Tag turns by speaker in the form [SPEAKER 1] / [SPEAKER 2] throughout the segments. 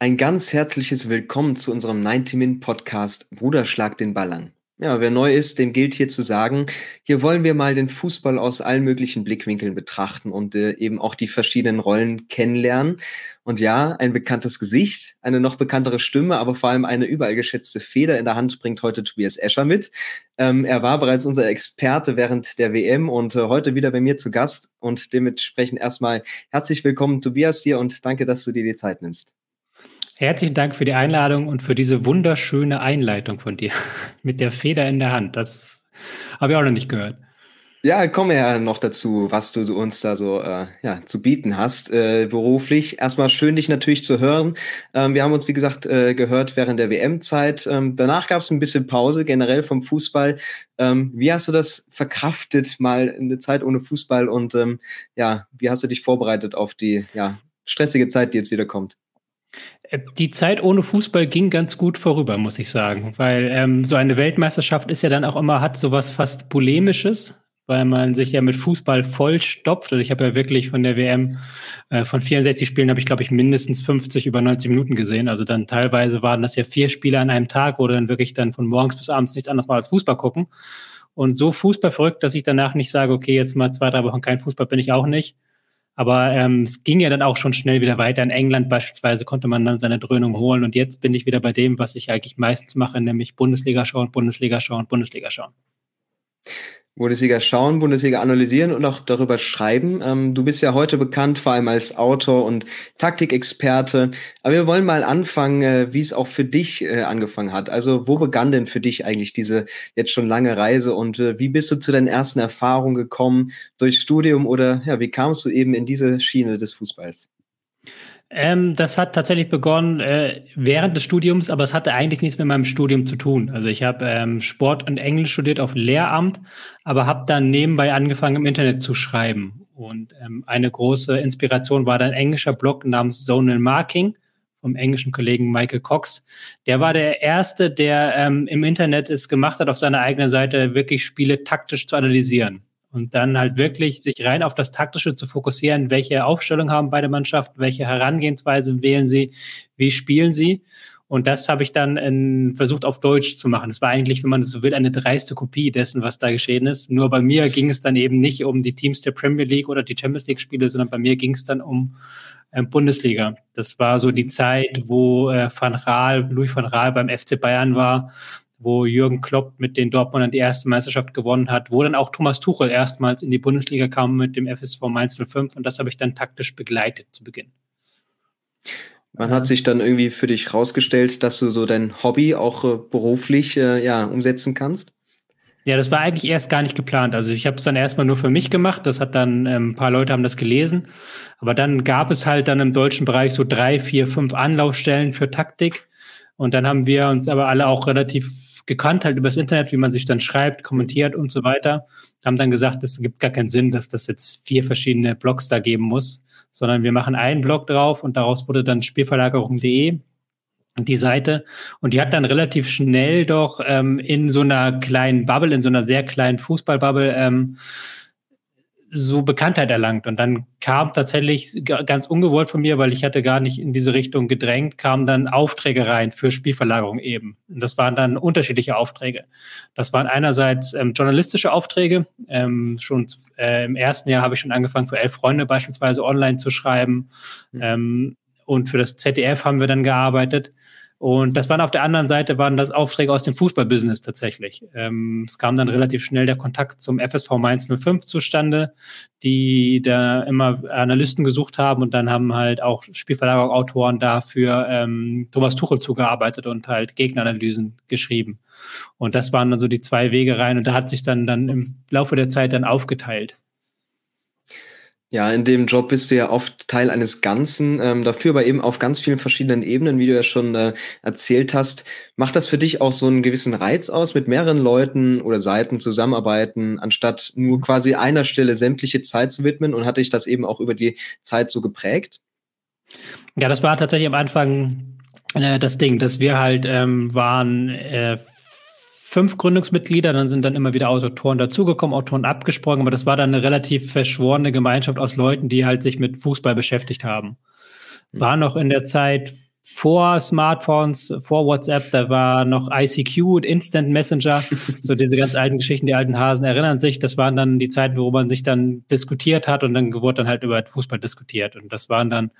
[SPEAKER 1] Ein ganz herzliches Willkommen zu unserem 90-Min-Podcast Bruder schlag den Ball an. Ja, wer neu ist, dem gilt hier zu sagen, hier wollen wir mal den Fußball aus allen möglichen Blickwinkeln betrachten und äh, eben auch die verschiedenen Rollen kennenlernen. Und ja, ein bekanntes Gesicht, eine noch bekanntere Stimme, aber vor allem eine überall geschätzte Feder in der Hand bringt heute Tobias Escher mit. Ähm, er war bereits unser Experte während der WM und äh, heute wieder bei mir zu Gast und dementsprechend erstmal herzlich willkommen Tobias hier und danke, dass du dir die Zeit nimmst.
[SPEAKER 2] Herzlichen Dank für die Einladung und für diese wunderschöne Einleitung von dir mit der Feder in der Hand. Das habe ich auch noch nicht gehört.
[SPEAKER 1] Ja, kommen wir ja noch dazu, was du uns da so äh, ja, zu bieten hast, äh, beruflich. Erstmal schön, dich natürlich zu hören. Ähm, wir haben uns, wie gesagt, äh, gehört während der WM-Zeit. Ähm, danach gab es ein bisschen Pause, generell vom Fußball. Ähm, wie hast du das verkraftet, mal eine Zeit ohne Fußball? Und ähm, ja, wie hast du dich vorbereitet auf die ja, stressige Zeit, die jetzt wieder kommt?
[SPEAKER 2] Äh, die Zeit ohne Fußball ging ganz gut vorüber, muss ich sagen, weil ähm, so eine Weltmeisterschaft ist ja dann auch immer, hat sowas fast Polemisches, weil man sich ja mit Fußball vollstopft. Und ich habe ja wirklich von der WM, äh, von 64 Spielen habe ich, glaube ich, mindestens 50 über 90 Minuten gesehen. Also dann teilweise waren das ja vier Spiele an einem Tag, wo dann wirklich dann von morgens bis abends nichts anderes mal als Fußball gucken. Und so Fußball verrückt, dass ich danach nicht sage, okay, jetzt mal zwei, drei Wochen kein Fußball bin ich auch nicht. Aber ähm, es ging ja dann auch schon schnell wieder weiter. In England beispielsweise konnte man dann seine Dröhnung holen. Und jetzt bin ich wieder bei dem, was ich eigentlich meistens mache, nämlich Bundesliga schauen, Bundesliga schauen, Bundesliga schauen.
[SPEAKER 1] Bundesliga schauen, Bundesliga analysieren und auch darüber schreiben. Ähm, du bist ja heute bekannt, vor allem als Autor und Taktikexperte. Aber wir wollen mal anfangen, äh, wie es auch für dich äh, angefangen hat. Also wo begann denn für dich eigentlich diese jetzt schon lange Reise und äh, wie bist du zu deinen ersten Erfahrungen gekommen durch Studium oder ja, wie kamst du eben in diese Schiene des Fußballs?
[SPEAKER 2] Ähm, das hat tatsächlich begonnen äh, während des Studiums, aber es hatte eigentlich nichts mit meinem Studium zu tun. Also ich habe ähm, Sport und Englisch studiert auf Lehramt, aber habe dann nebenbei angefangen im Internet zu schreiben. Und ähm, eine große Inspiration war dann ein englischer Blog namens Zonal Marking vom englischen Kollegen Michael Cox. Der war der erste, der ähm, im Internet es gemacht hat, auf seiner eigenen Seite wirklich Spiele taktisch zu analysieren. Und dann halt wirklich sich rein auf das Taktische zu fokussieren, welche Aufstellung haben beide Mannschaften, welche Herangehensweise wählen sie, wie spielen sie. Und das habe ich dann in, versucht auf Deutsch zu machen. Es war eigentlich, wenn man so will, eine dreiste Kopie dessen, was da geschehen ist. Nur bei mir ging es dann eben nicht um die Teams der Premier League oder die Champions League Spiele, sondern bei mir ging es dann um äh, Bundesliga. Das war so die Zeit, wo äh, Van Raal, Louis van Raal beim FC Bayern war wo Jürgen Klopp mit den Dortmundern die erste Meisterschaft gewonnen hat, wo dann auch Thomas Tuchel erstmals in die Bundesliga kam mit dem FSV Mainz 05 und das habe ich dann taktisch begleitet zu Beginn.
[SPEAKER 1] Man hat sich dann irgendwie für dich rausgestellt, dass du so dein Hobby auch äh, beruflich äh, ja, umsetzen kannst?
[SPEAKER 2] Ja, das war eigentlich erst gar nicht geplant. Also ich habe es dann erstmal nur für mich gemacht. Das hat dann ähm, ein paar Leute haben das gelesen. Aber dann gab es halt dann im deutschen Bereich so drei, vier, fünf Anlaufstellen für Taktik. Und dann haben wir uns aber alle auch relativ gekannt halt übers Internet, wie man sich dann schreibt, kommentiert und so weiter. Haben dann gesagt, es gibt gar keinen Sinn, dass das jetzt vier verschiedene Blogs da geben muss, sondern wir machen einen Blog drauf und daraus wurde dann Spielverlagerung.de die Seite und die hat dann relativ schnell doch ähm, in so einer kleinen Bubble, in so einer sehr kleinen Fußballbubble ähm, so Bekanntheit erlangt. Und dann kam tatsächlich ganz ungewollt von mir, weil ich hatte gar nicht in diese Richtung gedrängt, kamen dann Aufträge rein für Spielverlagerung eben. Und das waren dann unterschiedliche Aufträge. Das waren einerseits ähm, journalistische Aufträge. Ähm, schon äh, im ersten Jahr habe ich schon angefangen, für elf Freunde beispielsweise online zu schreiben. Mhm. Ähm, und für das ZDF haben wir dann gearbeitet. Und das waren auf der anderen Seite waren das Aufträge aus dem Fußballbusiness tatsächlich. Ähm, es kam dann relativ schnell der Kontakt zum FSV Mainz 05 zustande, die da immer Analysten gesucht haben und dann haben halt auch Spielverlagerungsautoren dafür ähm, Thomas Tuchel zugearbeitet und halt Gegneranalysen geschrieben. Und das waren dann so die zwei Wege rein und da hat sich dann dann im Laufe der Zeit dann aufgeteilt.
[SPEAKER 1] Ja, in dem Job bist du ja oft Teil eines Ganzen, ähm, dafür aber eben auf ganz vielen verschiedenen Ebenen, wie du ja schon äh, erzählt hast. Macht das für dich auch so einen gewissen Reiz aus, mit mehreren Leuten oder Seiten zusammenarbeiten, anstatt nur quasi einer Stelle sämtliche Zeit zu widmen? Und hat dich das eben auch über die Zeit so geprägt?
[SPEAKER 2] Ja, das war tatsächlich am Anfang äh, das Ding, dass wir halt ähm, waren äh, fünf Gründungsmitglieder, dann sind dann immer wieder Autoren dazugekommen, Autoren abgesprungen, aber das war dann eine relativ verschworene Gemeinschaft aus Leuten, die halt sich mit Fußball beschäftigt haben. War noch in der Zeit vor Smartphones, vor WhatsApp, da war noch ICQ und Instant Messenger, so diese ganz alten Geschichten, die alten Hasen erinnern sich, das waren dann die Zeiten, wo man sich dann diskutiert hat und dann wurde dann halt über Fußball diskutiert. Und das waren dann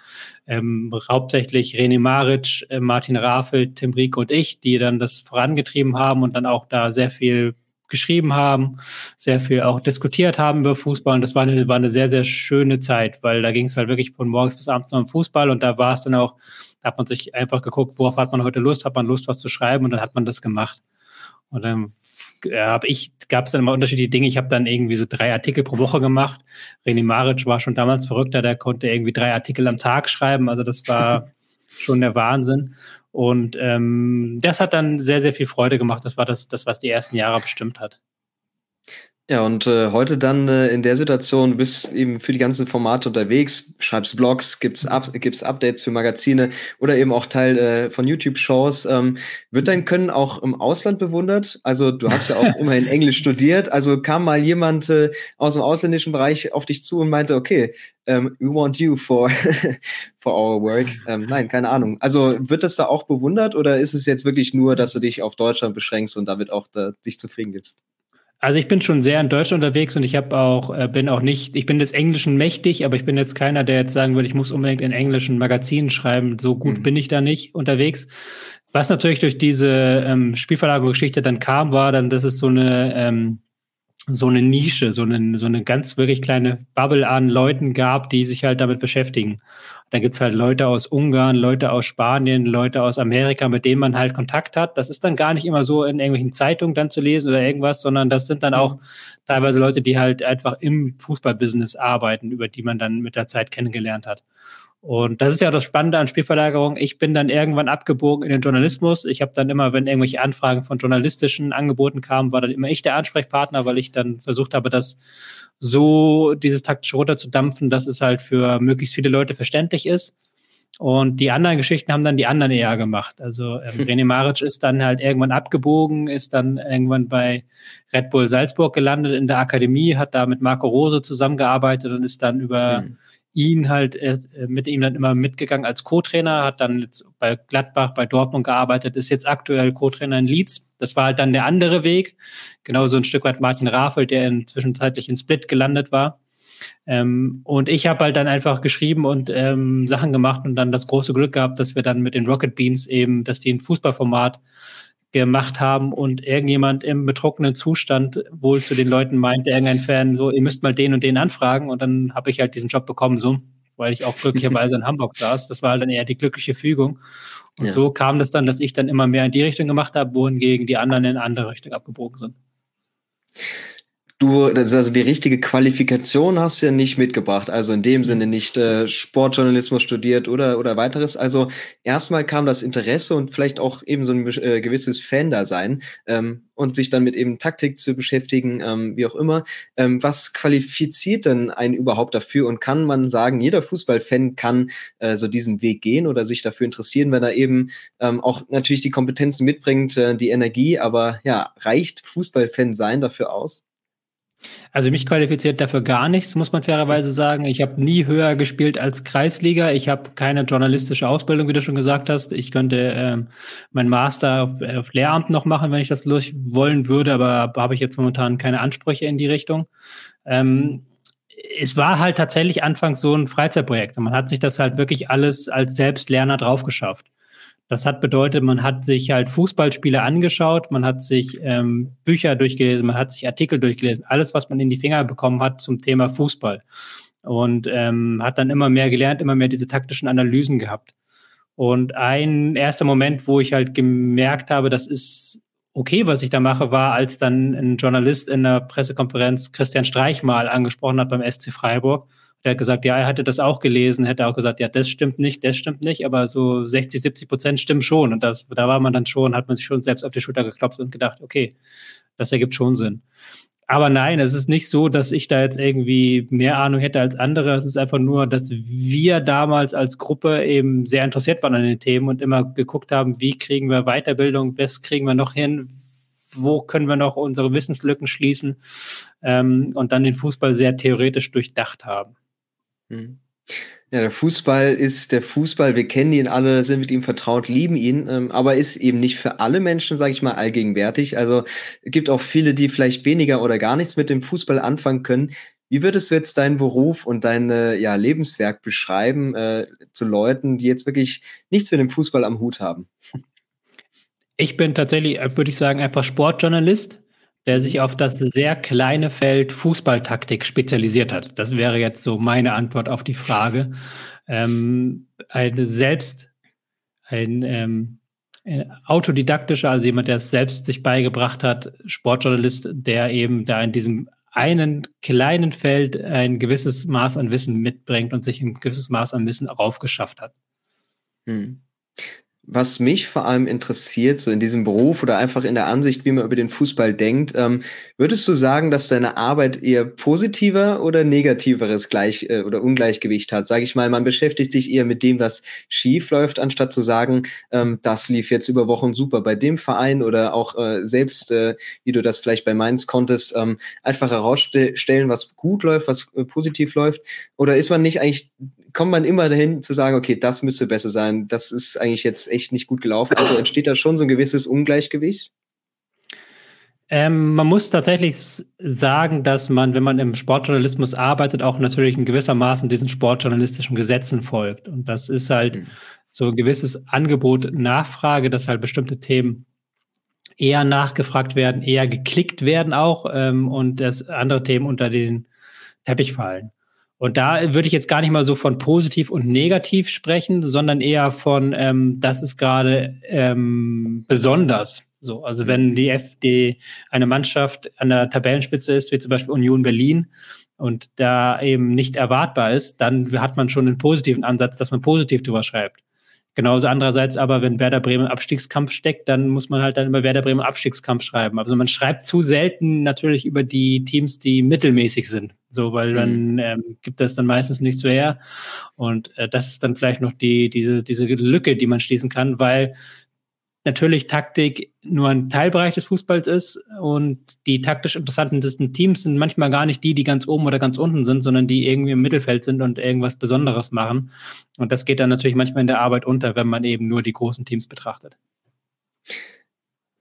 [SPEAKER 2] ähm, hauptsächlich René Maric, äh, Martin Rafel, Tim Rieke und ich, die dann das vorangetrieben haben und dann auch da sehr viel geschrieben haben, sehr viel auch diskutiert haben über Fußball. Und das war eine, war eine sehr, sehr schöne Zeit, weil da ging es halt wirklich von morgens bis abends noch um Fußball. Und da war es dann auch, da hat man sich einfach geguckt, worauf hat man heute Lust, hat man Lust, was zu schreiben und dann hat man das gemacht. Und dann äh, habe ich, gab es dann immer unterschiedliche Dinge. Ich habe dann irgendwie so drei Artikel pro Woche gemacht. René Maric war schon damals verrückter, der konnte irgendwie drei Artikel am Tag schreiben. Also das war schon der Wahnsinn. Und ähm, das hat dann sehr, sehr viel Freude gemacht. Das war das, das was die ersten Jahre bestimmt hat.
[SPEAKER 1] Ja, und äh, heute dann äh, in der Situation, du bist eben für die ganzen Formate unterwegs, schreibst Blogs, gibt's, Up gibt's Updates für Magazine oder eben auch Teil äh, von YouTube-Shows. Ähm, wird dein Können auch im Ausland bewundert? Also du hast ja auch immerhin Englisch studiert. Also kam mal jemand äh, aus dem ausländischen Bereich auf dich zu und meinte, okay, um, ähm, we want you for, for our work. Ähm, nein, keine Ahnung. Also wird das da auch bewundert oder ist es jetzt wirklich nur, dass du dich auf Deutschland beschränkst und damit auch da, dich zufrieden gibst?
[SPEAKER 2] Also ich bin schon sehr in Deutschland unterwegs und ich habe auch, äh, bin auch nicht, ich bin des Englischen mächtig, aber ich bin jetzt keiner, der jetzt sagen würde, ich muss unbedingt in englischen Magazinen schreiben. So gut mhm. bin ich da nicht unterwegs. Was natürlich durch diese ähm, Spielverlagerungsgeschichte dann kam, war dann, dass es so eine ähm, so eine Nische, so eine, so eine ganz wirklich kleine Bubble an Leuten gab, die sich halt damit beschäftigen. Da gibt's halt Leute aus Ungarn, Leute aus Spanien, Leute aus Amerika, mit denen man halt Kontakt hat. Das ist dann gar nicht immer so in irgendwelchen Zeitungen dann zu lesen oder irgendwas, sondern das sind dann auch mhm. teilweise Leute, die halt einfach im Fußballbusiness arbeiten, über die man dann mit der Zeit kennengelernt hat. Und das ist ja das Spannende an Spielverlagerung. Ich bin dann irgendwann abgebogen in den Journalismus. Ich habe dann immer, wenn irgendwelche Anfragen von journalistischen Angeboten kamen, war dann immer ich der Ansprechpartner, weil ich dann versucht habe, das so dieses taktische runterzudampfen, dass es halt für möglichst viele Leute verständlich ist. Und die anderen Geschichten haben dann die anderen eher gemacht. Also ähm, René Maric ist dann halt irgendwann abgebogen, ist dann irgendwann bei Red Bull Salzburg gelandet in der Akademie, hat da mit Marco Rose zusammengearbeitet und ist dann über mhm ihn halt äh, mit ihm dann immer mitgegangen als Co-Trainer, hat dann jetzt bei Gladbach, bei Dortmund gearbeitet, ist jetzt aktuell Co-Trainer in Leeds. Das war halt dann der andere Weg. Genauso ein Stück weit Martin Rafel, der inzwischenzeitlich in Split gelandet war. Ähm, und ich habe halt dann einfach geschrieben und ähm, Sachen gemacht und dann das große Glück gehabt, dass wir dann mit den Rocket Beans eben, dass die ein Fußballformat gemacht haben und irgendjemand im betrunkenen Zustand wohl zu den Leuten meinte, irgendein Fan, so, ihr müsst mal den und den anfragen und dann habe ich halt diesen Job bekommen, so, weil ich auch glücklicherweise in Hamburg saß. Das war halt dann eher die glückliche Fügung. Und ja. so kam das dann, dass ich dann immer mehr in die Richtung gemacht habe, wohingegen die anderen in eine andere Richtung abgebogen sind
[SPEAKER 1] du, also die richtige Qualifikation hast du ja nicht mitgebracht. Also in dem Sinne nicht äh, Sportjournalismus studiert oder, oder weiteres. Also erstmal kam das Interesse und vielleicht auch eben so ein äh, gewisses Fan-Dasein ähm, und sich dann mit eben Taktik zu beschäftigen, ähm, wie auch immer. Ähm, was qualifiziert denn einen überhaupt dafür und kann man sagen, jeder Fußballfan kann äh, so diesen Weg gehen oder sich dafür interessieren, wenn er eben ähm, auch natürlich die Kompetenzen mitbringt, äh, die Energie, aber ja, reicht Fußballfan sein dafür aus?
[SPEAKER 2] Also mich qualifiziert dafür gar nichts, muss man fairerweise sagen. Ich habe nie höher gespielt als Kreisliga. Ich habe keine journalistische Ausbildung, wie du schon gesagt hast. Ich könnte ähm, mein Master auf, auf, Lehramt noch machen, wenn ich das wollen würde, aber habe ich jetzt momentan keine Ansprüche in die Richtung. Ähm, es war halt tatsächlich anfangs so ein Freizeitprojekt. man hat sich das halt wirklich alles als Selbstlerner draufgeschafft. Das hat bedeutet, man hat sich halt Fußballspiele angeschaut, man hat sich ähm, Bücher durchgelesen, man hat sich Artikel durchgelesen, alles, was man in die Finger bekommen hat zum Thema Fußball. Und ähm, hat dann immer mehr gelernt, immer mehr diese taktischen Analysen gehabt. Und ein erster Moment, wo ich halt gemerkt habe, das ist okay, was ich da mache, war, als dann ein Journalist in der Pressekonferenz Christian Streich mal angesprochen hat beim SC Freiburg der hat gesagt, ja, er hatte das auch gelesen, hätte auch gesagt, ja, das stimmt nicht, das stimmt nicht, aber so 60, 70 Prozent stimmen schon. Und das, da war man dann schon, hat man sich schon selbst auf die Schulter geklopft und gedacht, okay, das ergibt schon Sinn. Aber nein, es ist nicht so, dass ich da jetzt irgendwie mehr Ahnung hätte als andere. Es ist einfach nur, dass wir damals als Gruppe eben sehr interessiert waren an den Themen und immer geguckt haben, wie kriegen wir Weiterbildung, was kriegen wir noch hin, wo können wir noch unsere Wissenslücken schließen ähm, und dann den Fußball sehr theoretisch durchdacht haben.
[SPEAKER 1] Mhm. Ja, der Fußball ist der Fußball. Wir kennen ihn alle, sind mit ihm vertraut, lieben ihn, ähm, aber ist eben nicht für alle Menschen, sage ich mal, allgegenwärtig. Also es gibt auch viele, die vielleicht weniger oder gar nichts mit dem Fußball anfangen können. Wie würdest du jetzt deinen Beruf und dein ja, Lebenswerk beschreiben äh, zu Leuten, die jetzt wirklich nichts mit dem Fußball am Hut haben?
[SPEAKER 2] Ich bin tatsächlich, würde ich sagen, einfach Sportjournalist der sich auf das sehr kleine Feld Fußballtaktik spezialisiert hat. Das wäre jetzt so meine Antwort auf die Frage. Ähm, eine selbst, ein ähm, autodidaktischer, also jemand, der es selbst sich beigebracht hat, Sportjournalist, der eben da in diesem einen kleinen Feld ein gewisses Maß an Wissen mitbringt und sich ein gewisses Maß an Wissen aufgeschafft hat.
[SPEAKER 1] Hm. Was mich vor allem interessiert, so in diesem Beruf oder einfach in der Ansicht, wie man über den Fußball denkt, ähm, würdest du sagen, dass deine Arbeit eher positiver oder negativeres Gleich äh, oder Ungleichgewicht hat? Sage ich mal, man beschäftigt sich eher mit dem, was schief läuft, anstatt zu sagen, ähm, das lief jetzt über Wochen super bei dem Verein oder auch äh, selbst, äh, wie du das vielleicht bei Mainz konntest, ähm, einfach herausstellen, was gut läuft, was äh, positiv läuft? Oder ist man nicht eigentlich kommt man immer dahin zu sagen, okay, das müsste besser sein. Das ist eigentlich jetzt echt nicht gut gelaufen. Also entsteht da schon so ein gewisses Ungleichgewicht?
[SPEAKER 2] Ähm, man muss tatsächlich sagen, dass man, wenn man im Sportjournalismus arbeitet, auch natürlich in gewissermaßen diesen sportjournalistischen Gesetzen folgt. Und das ist halt mhm. so ein gewisses Angebot, Nachfrage, dass halt bestimmte Themen eher nachgefragt werden, eher geklickt werden auch ähm, und dass andere Themen unter den Teppich fallen. Und da würde ich jetzt gar nicht mal so von positiv und negativ sprechen, sondern eher von, ähm, das ist gerade ähm, besonders. So, also wenn die FD eine Mannschaft an der Tabellenspitze ist, wie zum Beispiel Union Berlin, und da eben nicht erwartbar ist, dann hat man schon einen positiven Ansatz, dass man positiv drüber schreibt. Genauso andererseits aber, wenn Werder Bremen Abstiegskampf steckt, dann muss man halt dann über Werder Bremen Abstiegskampf schreiben. Also man schreibt zu selten natürlich über die Teams, die mittelmäßig sind. So, weil dann mhm. ähm, gibt das dann meistens nichts so her. Und äh, das ist dann vielleicht noch die, diese, diese Lücke, die man schließen kann, weil natürlich Taktik nur ein Teilbereich des Fußballs ist und die taktisch interessantesten Teams sind manchmal gar nicht die, die ganz oben oder ganz unten sind, sondern die irgendwie im Mittelfeld sind und irgendwas Besonderes machen. Und das geht dann natürlich manchmal in der Arbeit unter, wenn man eben nur die großen Teams betrachtet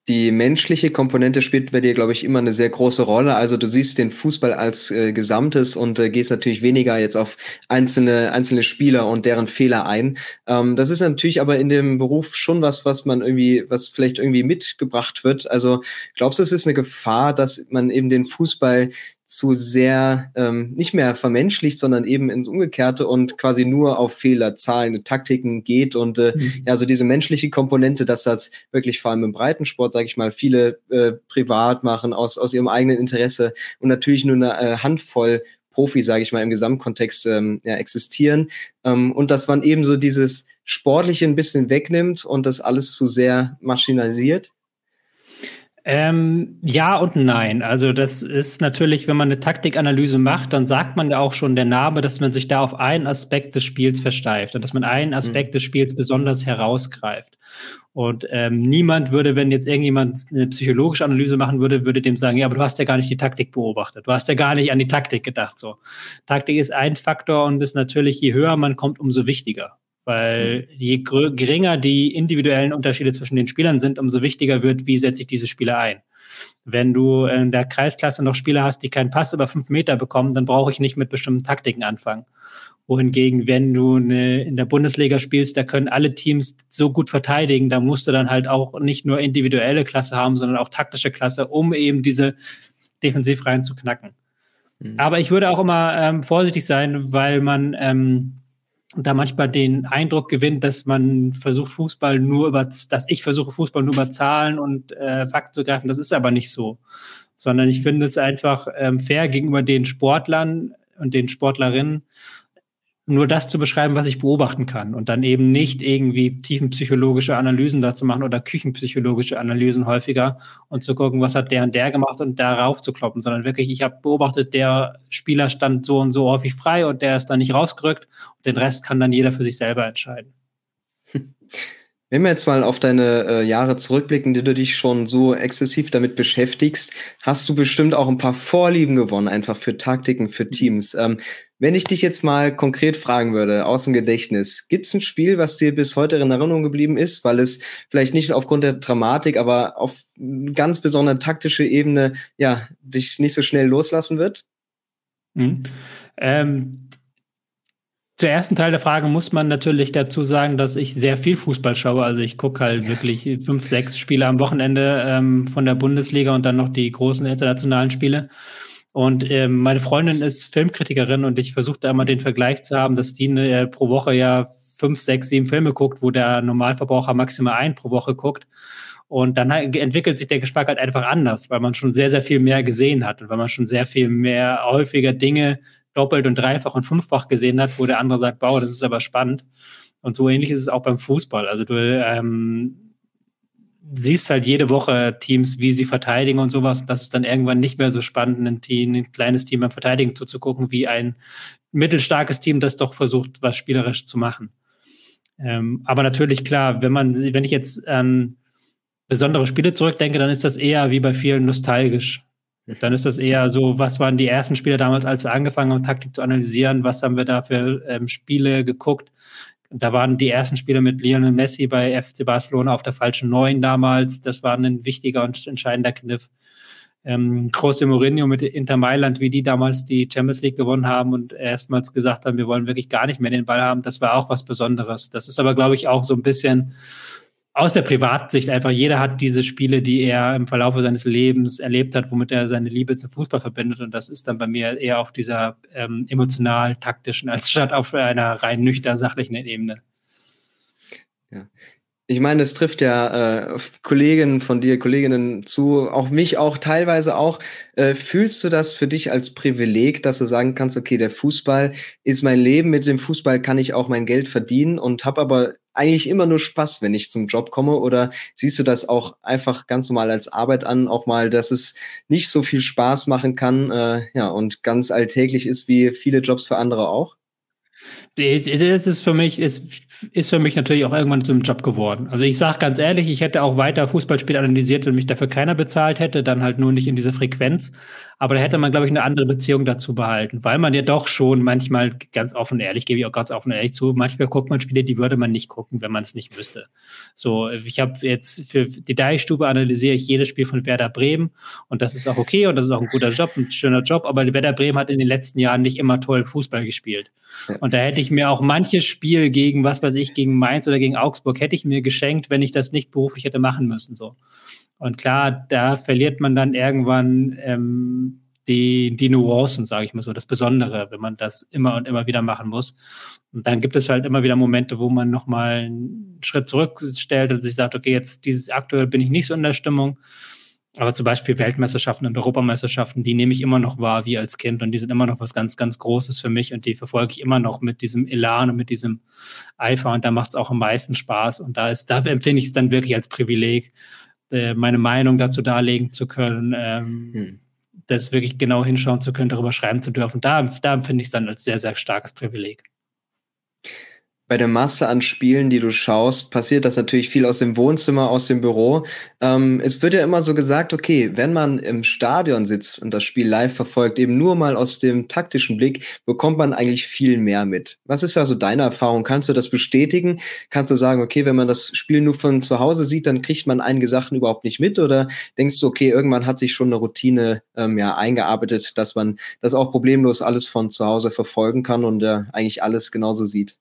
[SPEAKER 1] die menschliche Komponente spielt bei dir, glaube ich, immer eine sehr große Rolle. Also du siehst den Fußball als äh, Gesamtes und äh, gehst natürlich weniger jetzt auf einzelne, einzelne Spieler und deren Fehler ein. Ähm, das ist natürlich aber in dem Beruf schon was, was man irgendwie, was vielleicht irgendwie mitgebracht wird. Also glaubst du, es ist eine Gefahr, dass man eben den Fußball zu sehr ähm, nicht mehr vermenschlicht, sondern eben ins Umgekehrte und quasi nur auf Fehler, Zahlen, Taktiken geht und äh, mhm. ja, so diese menschliche Komponente, dass das wirklich vor allem im Breitensport, sage ich mal, viele äh, privat machen aus, aus ihrem eigenen Interesse und natürlich nur eine äh, Handvoll Profi, sage ich mal, im Gesamtkontext ähm, ja, existieren ähm, und dass man eben so dieses Sportliche ein bisschen wegnimmt und das alles zu sehr maschinalisiert?
[SPEAKER 2] Ähm, ja und nein. Also das ist natürlich, wenn man eine Taktikanalyse macht, dann sagt man ja auch schon der Name, dass man sich da auf einen Aspekt des Spiels versteift und dass man einen mhm. Aspekt mhm. des Spiels besonders herausgreift. Und ähm, niemand würde, wenn jetzt irgendjemand eine psychologische Analyse machen würde, würde dem sagen, ja, aber du hast ja gar nicht die Taktik beobachtet. Du hast ja gar nicht an die Taktik gedacht. So, Taktik ist ein Faktor und ist natürlich, je höher man kommt, umso wichtiger. Weil mhm. je geringer die individuellen Unterschiede zwischen den Spielern sind, umso wichtiger wird, wie setze ich diese Spieler ein. Wenn du in der Kreisklasse noch Spieler hast, die keinen Pass über fünf Meter bekommen, dann brauche ich nicht mit bestimmten Taktiken anfangen. Wohingegen, wenn du eine, in der Bundesliga spielst, da können alle Teams so gut verteidigen, da musst du dann halt auch nicht nur individuelle Klasse haben, sondern auch taktische Klasse, um eben diese Defensivreihen zu knacken. Mhm. Aber ich würde auch immer ähm, vorsichtig sein, weil man ähm, da manchmal den Eindruck gewinnt, dass man versucht, Fußball nur über, dass ich versuche, Fußball nur über Zahlen und äh, Fakten zu greifen. Das ist aber nicht so. Sondern ich finde es einfach ähm, fair gegenüber den Sportlern und den Sportlerinnen, nur das zu beschreiben, was ich beobachten kann und dann eben nicht irgendwie tiefenpsychologische Analysen dazu machen oder küchenpsychologische Analysen häufiger und zu gucken, was hat der und der gemacht und darauf zu kloppen, sondern wirklich, ich habe beobachtet, der Spieler stand so und so häufig frei und der ist dann nicht rausgerückt und den Rest kann dann jeder für sich selber entscheiden.
[SPEAKER 1] Wenn wir jetzt mal auf deine äh, Jahre zurückblicken, die du dich schon so exzessiv damit beschäftigst, hast du bestimmt auch ein paar Vorlieben gewonnen, einfach für Taktiken, für Teams. Ähm, Wenn ich dich jetzt mal konkret fragen würde, aus dem Gedächtnis, gibt es ein Spiel, was dir bis heute in Erinnerung geblieben ist, weil es vielleicht nicht aufgrund der Dramatik, aber auf ganz besondere taktische Ebene, ja, dich nicht so schnell loslassen wird?
[SPEAKER 2] Mhm. Ähm, zur ersten Teil der Frage muss man natürlich dazu sagen, dass ich sehr viel Fußball schaue. Also ich gucke halt wirklich fünf, sechs Spiele am Wochenende ähm, von der Bundesliga und dann noch die großen internationalen Spiele. Und ähm, meine Freundin ist Filmkritikerin und ich versuche da immer den Vergleich zu haben, dass die äh, pro Woche ja fünf, sechs, sieben Filme guckt, wo der Normalverbraucher maximal ein pro Woche guckt. Und dann entwickelt sich der Geschmack halt einfach anders, weil man schon sehr, sehr viel mehr gesehen hat und weil man schon sehr viel mehr häufiger Dinge doppelt und dreifach und fünffach gesehen hat, wo der andere sagt, wow, das ist aber spannend. Und so ähnlich ist es auch beim Fußball. Also du ähm, siehst halt jede Woche Teams, wie sie verteidigen und sowas. Und das ist dann irgendwann nicht mehr so spannend, ein, Team, ein kleines Team beim Verteidigen zuzugucken, wie ein mittelstarkes Team, das doch versucht, was spielerisch zu machen. Ähm, aber natürlich, klar, wenn man, wenn ich jetzt an besondere Spiele zurückdenke, dann ist das eher wie bei vielen nostalgisch. Dann ist das eher so, was waren die ersten Spiele damals, als wir angefangen haben, Taktik zu analysieren, was haben wir da für ähm, Spiele geguckt, da waren die ersten Spiele mit Lionel Messi bei FC Barcelona auf der falschen Neun damals. Das war ein wichtiger und entscheidender Kniff. Ähm, José Mourinho mit Inter Mailand, wie die damals die Champions League gewonnen haben und erstmals gesagt haben, wir wollen wirklich gar nicht mehr den Ball haben, das war auch was Besonderes. Das ist aber, glaube ich, auch so ein bisschen aus der Privatsicht einfach, jeder hat diese Spiele, die er im Verlauf seines Lebens erlebt hat, womit er seine Liebe zum Fußball verbindet. Und das ist dann bei mir eher auf dieser ähm, emotional-taktischen, als statt auf einer rein nüchtern sachlichen Ebene.
[SPEAKER 1] Ja. Ich meine, es trifft ja äh, Kollegen von dir, Kolleginnen zu, auch mich auch teilweise auch. Äh, fühlst du das für dich als Privileg, dass du sagen kannst, okay, der Fußball ist mein Leben, mit dem Fußball kann ich auch mein Geld verdienen und habe aber eigentlich immer nur Spaß, wenn ich zum Job komme? Oder siehst du das auch einfach ganz normal als Arbeit an, auch mal, dass es nicht so viel Spaß machen kann, äh, ja, und ganz alltäglich ist wie viele Jobs für andere auch?
[SPEAKER 2] Das ist für mich, ist, ist für mich natürlich auch irgendwann zum Job geworden. Also ich sage ganz ehrlich, ich hätte auch weiter Fußballspiel analysiert, wenn mich dafür keiner bezahlt hätte, dann halt nur nicht in dieser Frequenz. Aber da hätte man, glaube ich, eine andere Beziehung dazu behalten, weil man ja doch schon manchmal ganz offen ehrlich, gebe ich auch ganz offen ehrlich zu, manchmal guckt man Spiele, die würde man nicht gucken, wenn man es nicht wüsste. So, ich habe jetzt für die Deichstube analysiere ich jedes Spiel von Werder Bremen und das ist auch okay und das ist auch ein guter Job, ein schöner Job, aber Werder Bremen hat in den letzten Jahren nicht immer toll Fußball gespielt. Und da hätte ich mir auch manches Spiel gegen, was weiß ich, gegen Mainz oder gegen Augsburg hätte ich mir geschenkt, wenn ich das nicht beruflich hätte machen müssen, so. Und klar, da verliert man dann irgendwann ähm, die, die Nuancen, sage ich mal so, das Besondere, wenn man das immer und immer wieder machen muss. Und dann gibt es halt immer wieder Momente, wo man nochmal einen Schritt zurückstellt und sich sagt, okay, jetzt dieses aktuell bin ich nicht so in der Stimmung. Aber zum Beispiel Weltmeisterschaften und Europameisterschaften, die nehme ich immer noch wahr wie als Kind und die sind immer noch was ganz, ganz Großes für mich und die verfolge ich immer noch mit diesem Elan und mit diesem Eifer und da macht es auch am meisten Spaß und da ist, da empfinde ich es dann wirklich als Privileg, äh, meine Meinung dazu darlegen zu können, ähm, hm. das wirklich genau hinschauen zu können, darüber schreiben zu dürfen. Da, da empfinde ich es dann als sehr, sehr starkes Privileg
[SPEAKER 1] bei der Masse an Spielen, die du schaust, passiert das natürlich viel aus dem Wohnzimmer, aus dem Büro. Ähm, es wird ja immer so gesagt, okay, wenn man im Stadion sitzt und das Spiel live verfolgt, eben nur mal aus dem taktischen Blick, bekommt man eigentlich viel mehr mit. Was ist da so deine Erfahrung? Kannst du das bestätigen? Kannst du sagen, okay, wenn man das Spiel nur von zu Hause sieht, dann kriegt man einige Sachen überhaupt nicht mit? Oder denkst du, okay, irgendwann hat sich schon eine Routine ähm, ja, eingearbeitet, dass man das auch problemlos alles von zu Hause verfolgen kann und äh, eigentlich alles genauso sieht?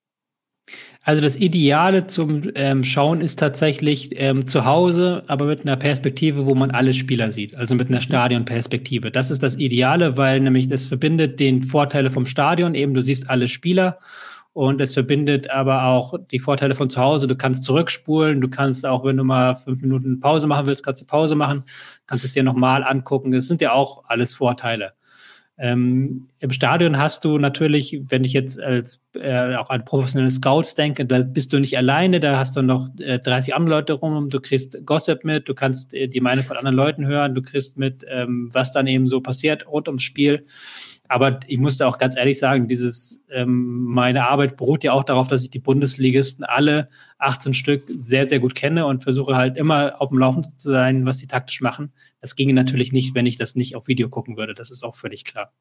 [SPEAKER 2] Also das Ideale zum ähm, Schauen ist tatsächlich ähm, zu Hause, aber mit einer Perspektive, wo man alle Spieler sieht, also mit einer Stadionperspektive. Das ist das Ideale, weil nämlich das verbindet den Vorteile vom Stadion, eben du siehst alle Spieler und es verbindet aber auch die Vorteile von zu Hause. Du kannst zurückspulen, du kannst auch, wenn du mal fünf Minuten Pause machen willst, kannst du Pause machen, kannst es dir nochmal angucken. Das sind ja auch alles Vorteile. Ähm, Im Stadion hast du natürlich, wenn ich jetzt als äh, auch an professionelle Scouts denke, da bist du nicht alleine, da hast du noch äh, 30 andere Leute rum, du kriegst Gossip mit, du kannst äh, die Meinung von anderen Leuten hören, du kriegst mit, ähm, was dann eben so passiert rund ums Spiel. Aber ich musste auch ganz ehrlich sagen, dieses, ähm, meine Arbeit beruht ja auch darauf, dass ich die Bundesligisten alle 18 Stück sehr, sehr gut kenne und versuche halt immer auf dem Laufenden zu sein, was die taktisch machen. Das ginge natürlich nicht, wenn ich das nicht auf Video gucken würde. Das ist auch völlig klar.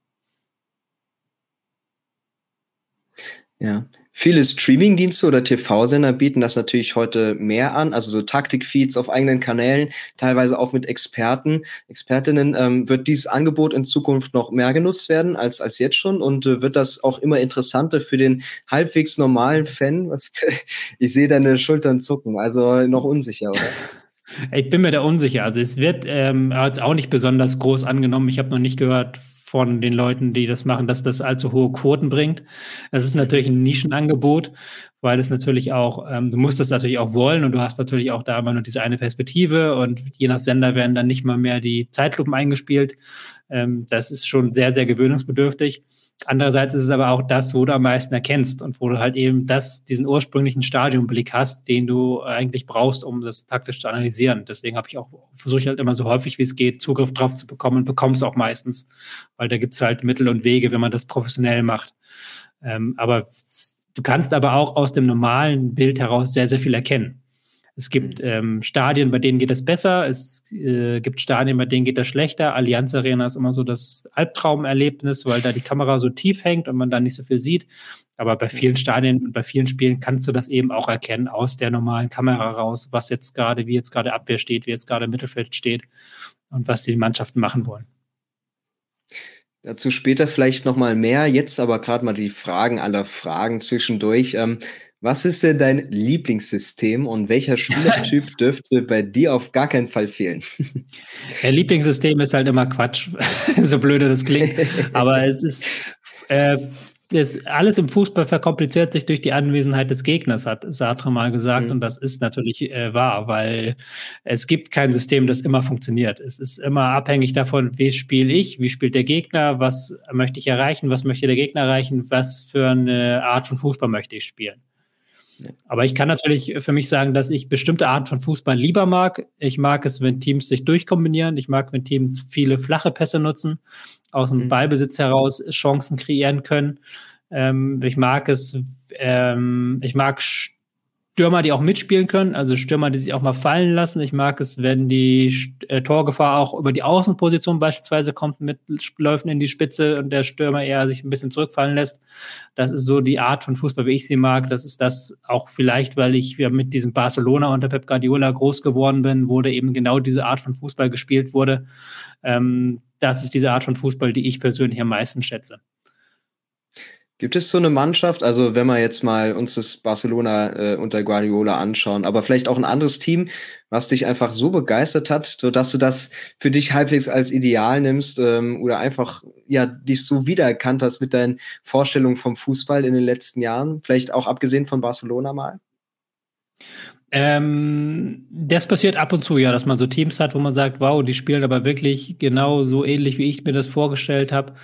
[SPEAKER 1] Ja. Viele Streamingdienste oder TV-Sender bieten das natürlich heute mehr an, also so Taktikfeeds auf eigenen Kanälen, teilweise auch mit Experten, Expertinnen. Ähm, wird dieses Angebot in Zukunft noch mehr genutzt werden als, als jetzt schon? Und äh, wird das auch immer interessanter für den halbwegs normalen Fan? Was, ich sehe deine Schultern zucken, also noch unsicher, oder?
[SPEAKER 2] Ich bin mir da unsicher. Also es wird ähm, als auch nicht besonders groß angenommen. Ich habe noch nicht gehört von den Leuten, die das machen, dass das allzu hohe Quoten bringt. Es ist natürlich ein Nischenangebot, weil es natürlich auch, ähm, du musst das natürlich auch wollen und du hast natürlich auch da immer nur diese eine Perspektive und je nach Sender werden dann nicht mal mehr die Zeitlupen eingespielt. Ähm, das ist schon sehr, sehr gewöhnungsbedürftig. Andererseits ist es aber auch das, wo du am meisten erkennst und wo du halt eben das, diesen ursprünglichen Stadionblick hast, den du eigentlich brauchst, um das taktisch zu analysieren. Deswegen habe ich auch, versuche ich halt immer so häufig wie es geht, Zugriff drauf zu bekommen und bekomme es auch meistens, weil da gibt es halt Mittel und Wege, wenn man das professionell macht. Ähm, aber du kannst aber auch aus dem normalen Bild heraus sehr, sehr viel erkennen. Es gibt mhm. ähm, Stadien, bei denen geht es besser. Es äh, gibt Stadien, bei denen geht es schlechter. Allianz Arena ist immer so das Albtraumerlebnis, weil da die Kamera so tief hängt und man da nicht so viel sieht. Aber bei vielen Stadien und bei vielen Spielen kannst du das eben auch erkennen aus der normalen Kamera raus, was jetzt gerade, wie jetzt gerade Abwehr steht, wie jetzt gerade Mittelfeld steht und was die Mannschaften machen wollen.
[SPEAKER 1] Dazu später vielleicht noch mal mehr. Jetzt aber gerade mal die Fragen aller Fragen zwischendurch. Ähm, was ist denn dein Lieblingssystem und welcher Spielertyp dürfte bei dir auf gar keinen Fall fehlen?
[SPEAKER 2] Der Lieblingssystem ist halt immer Quatsch, so blöde das klingt. Aber es ist, äh, das, alles im Fußball verkompliziert sich durch die Anwesenheit des Gegners, hat Sartre mal gesagt. Mhm. Und das ist natürlich äh, wahr, weil es gibt kein System, das immer funktioniert. Es ist immer abhängig davon, wie spiele ich, wie spielt der Gegner, was möchte ich erreichen, was möchte der Gegner erreichen, was für eine Art von Fußball möchte ich spielen. Aber ich kann natürlich für mich sagen, dass ich bestimmte Arten von Fußball lieber mag. Ich mag es, wenn Teams sich durchkombinieren. Ich mag, wenn Teams viele flache Pässe nutzen, aus dem mhm. Ballbesitz heraus Chancen kreieren können. Ähm, ich mag es, ähm, ich mag Stürmer, die auch mitspielen können, also Stürmer, die sich auch mal fallen lassen. Ich mag es, wenn die äh, Torgefahr auch über die Außenposition beispielsweise kommt, mit Läufen in die Spitze und der Stürmer eher sich ein bisschen zurückfallen lässt. Das ist so die Art von Fußball, wie ich sie mag. Das ist das auch vielleicht, weil ich ja, mit diesem Barcelona unter Pep Guardiola groß geworden bin, wurde eben genau diese Art von Fußball gespielt wurde. Ähm, das ist diese Art von Fußball, die ich persönlich am meisten schätze.
[SPEAKER 1] Gibt es so eine Mannschaft, also wenn wir jetzt mal uns das Barcelona äh, unter Guardiola anschauen, aber vielleicht auch ein anderes Team, was dich einfach so begeistert hat, so dass du das für dich halbwegs als Ideal nimmst ähm, oder einfach ja dich so wiedererkannt hast mit deinen Vorstellungen vom Fußball in den letzten Jahren, vielleicht auch abgesehen von Barcelona mal?
[SPEAKER 2] Ähm, das passiert ab und zu, ja, dass man so Teams hat, wo man sagt, wow, die spielen aber wirklich genau so ähnlich, wie ich mir das vorgestellt habe.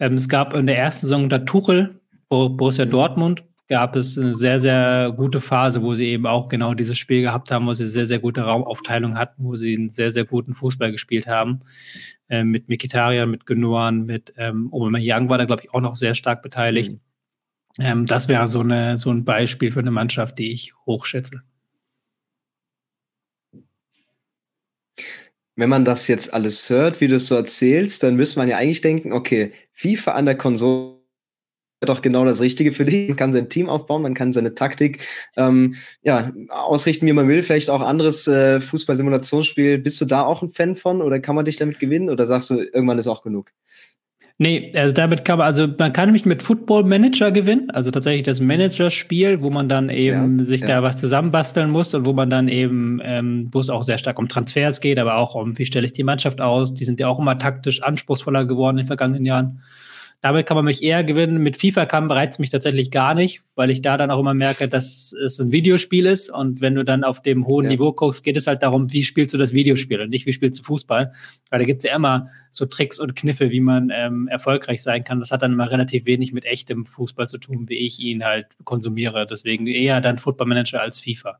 [SPEAKER 2] Ähm, es gab in der ersten Saison unter Tuchel, Borussia mhm. Dortmund, gab es eine sehr, sehr gute Phase, wo sie eben auch genau dieses Spiel gehabt haben, wo sie sehr, sehr gute Raumaufteilung hatten, wo sie einen sehr, sehr guten Fußball gespielt haben. Äh, mit Mikitarian, mit Genoan, mit ähm, Young war da, glaube ich, auch noch sehr stark beteiligt. Mhm. Ähm, das wäre so, eine, so ein Beispiel für eine Mannschaft, die ich hochschätze.
[SPEAKER 1] Wenn man das jetzt alles hört, wie du es so erzählst, dann müsste man ja eigentlich denken, okay, FIFA an der Konsole doch genau das Richtige für dich. Man kann sein Team aufbauen, man kann seine Taktik ähm, ja, ausrichten, wie man will. Vielleicht auch anderes äh, Fußball-Simulationsspiel. Bist du da auch ein Fan von oder kann man dich damit gewinnen oder sagst du, irgendwann ist auch genug?
[SPEAKER 2] Nee, also damit kann man, also man kann mich mit Football Manager gewinnen, also tatsächlich das Managerspiel, wo man dann eben ja, sich ja. da was zusammenbasteln muss und wo man dann eben, ähm, wo es auch sehr stark um Transfers geht, aber auch um, wie stelle ich die Mannschaft aus, die sind ja auch immer taktisch anspruchsvoller geworden in den vergangenen Jahren. Damit kann man mich eher gewinnen. Mit FIFA kann bereits mich tatsächlich gar nicht, weil ich da dann auch immer merke, dass es ein Videospiel ist. Und wenn du dann auf dem hohen ja. Niveau guckst, geht es halt darum, wie spielst du das Videospiel und nicht, wie spielst du Fußball. Weil da gibt es ja immer so Tricks und Kniffe, wie man ähm, erfolgreich sein kann. Das hat dann immer relativ wenig mit echtem Fußball zu tun, wie ich ihn halt konsumiere. Deswegen eher dann Football Manager als FIFA.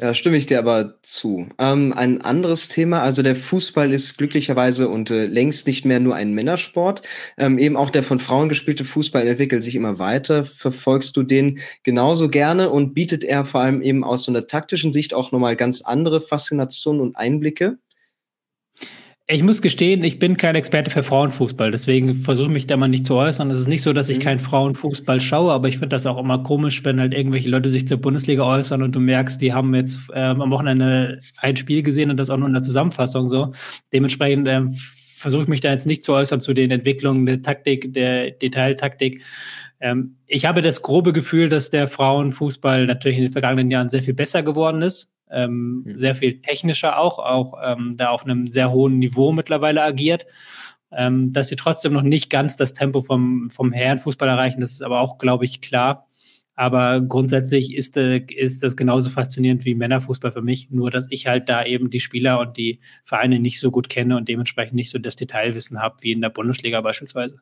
[SPEAKER 1] Ja, stimme ich dir aber zu. Ähm, ein anderes Thema, also der Fußball ist glücklicherweise und äh, längst nicht mehr nur ein Männersport. Ähm, eben auch der von Frauen gespielte Fußball entwickelt sich immer weiter. Verfolgst du den genauso gerne und bietet er vor allem eben aus so einer taktischen Sicht auch nochmal ganz andere Faszinationen und Einblicke?
[SPEAKER 2] Ich muss gestehen, ich bin kein Experte für Frauenfußball, deswegen versuche ich mich da mal nicht zu äußern. Es ist nicht so, dass ich mhm. keinen Frauenfußball schaue, aber ich finde das auch immer komisch, wenn halt irgendwelche Leute sich zur Bundesliga äußern und du merkst, die haben jetzt ähm, am Wochenende ein Spiel gesehen und das auch nur in der Zusammenfassung so. Dementsprechend ähm, versuche ich mich da jetzt nicht zu äußern zu den Entwicklungen der Taktik, der Detailtaktik. Ähm, ich habe das grobe Gefühl, dass der Frauenfußball natürlich in den vergangenen Jahren sehr viel besser geworden ist ähm, mhm. sehr viel technischer auch, auch ähm, da auf einem sehr hohen Niveau mittlerweile agiert. Ähm, dass sie trotzdem noch nicht ganz das Tempo vom, vom Herrenfußball erreichen, das ist aber auch, glaube ich, klar. Aber grundsätzlich ist, äh, ist das genauso faszinierend wie Männerfußball für mich, nur dass ich halt da eben die Spieler und die Vereine nicht so gut kenne und dementsprechend nicht so das Detailwissen habe wie in der Bundesliga beispielsweise.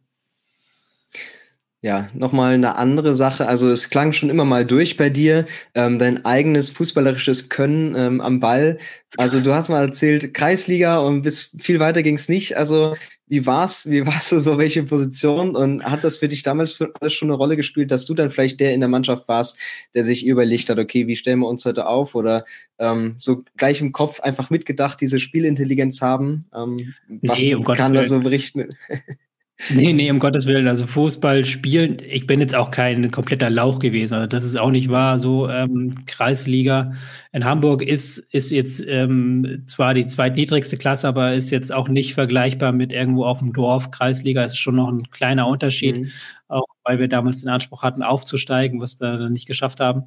[SPEAKER 1] Ja, nochmal eine andere Sache. Also es klang schon immer mal durch bei dir, ähm, dein eigenes fußballerisches Können ähm, am Ball. Also du hast mal erzählt, Kreisliga und bis viel weiter ging's nicht. Also wie war's? Wie warst du so welche Position? Und hat das für dich damals schon, alles schon eine Rolle gespielt, dass du dann vielleicht der in der Mannschaft warst, der sich überlegt hat, okay, wie stellen wir uns heute auf? Oder ähm, so gleich im Kopf einfach mitgedacht, diese Spielintelligenz haben? Ähm, was nee, um kann da so berichten?
[SPEAKER 2] Nee, nee, um Gottes Willen. Also Fußball spielen, ich bin jetzt auch kein kompletter Lauch gewesen. Also das ist auch nicht wahr. So ähm, Kreisliga in Hamburg ist, ist jetzt ähm, zwar die zweitniedrigste Klasse, aber ist jetzt auch nicht vergleichbar mit irgendwo auf dem Dorf. Kreisliga ist schon noch ein kleiner Unterschied. Mhm auch weil wir damals den Anspruch hatten, aufzusteigen, was wir dann nicht geschafft haben.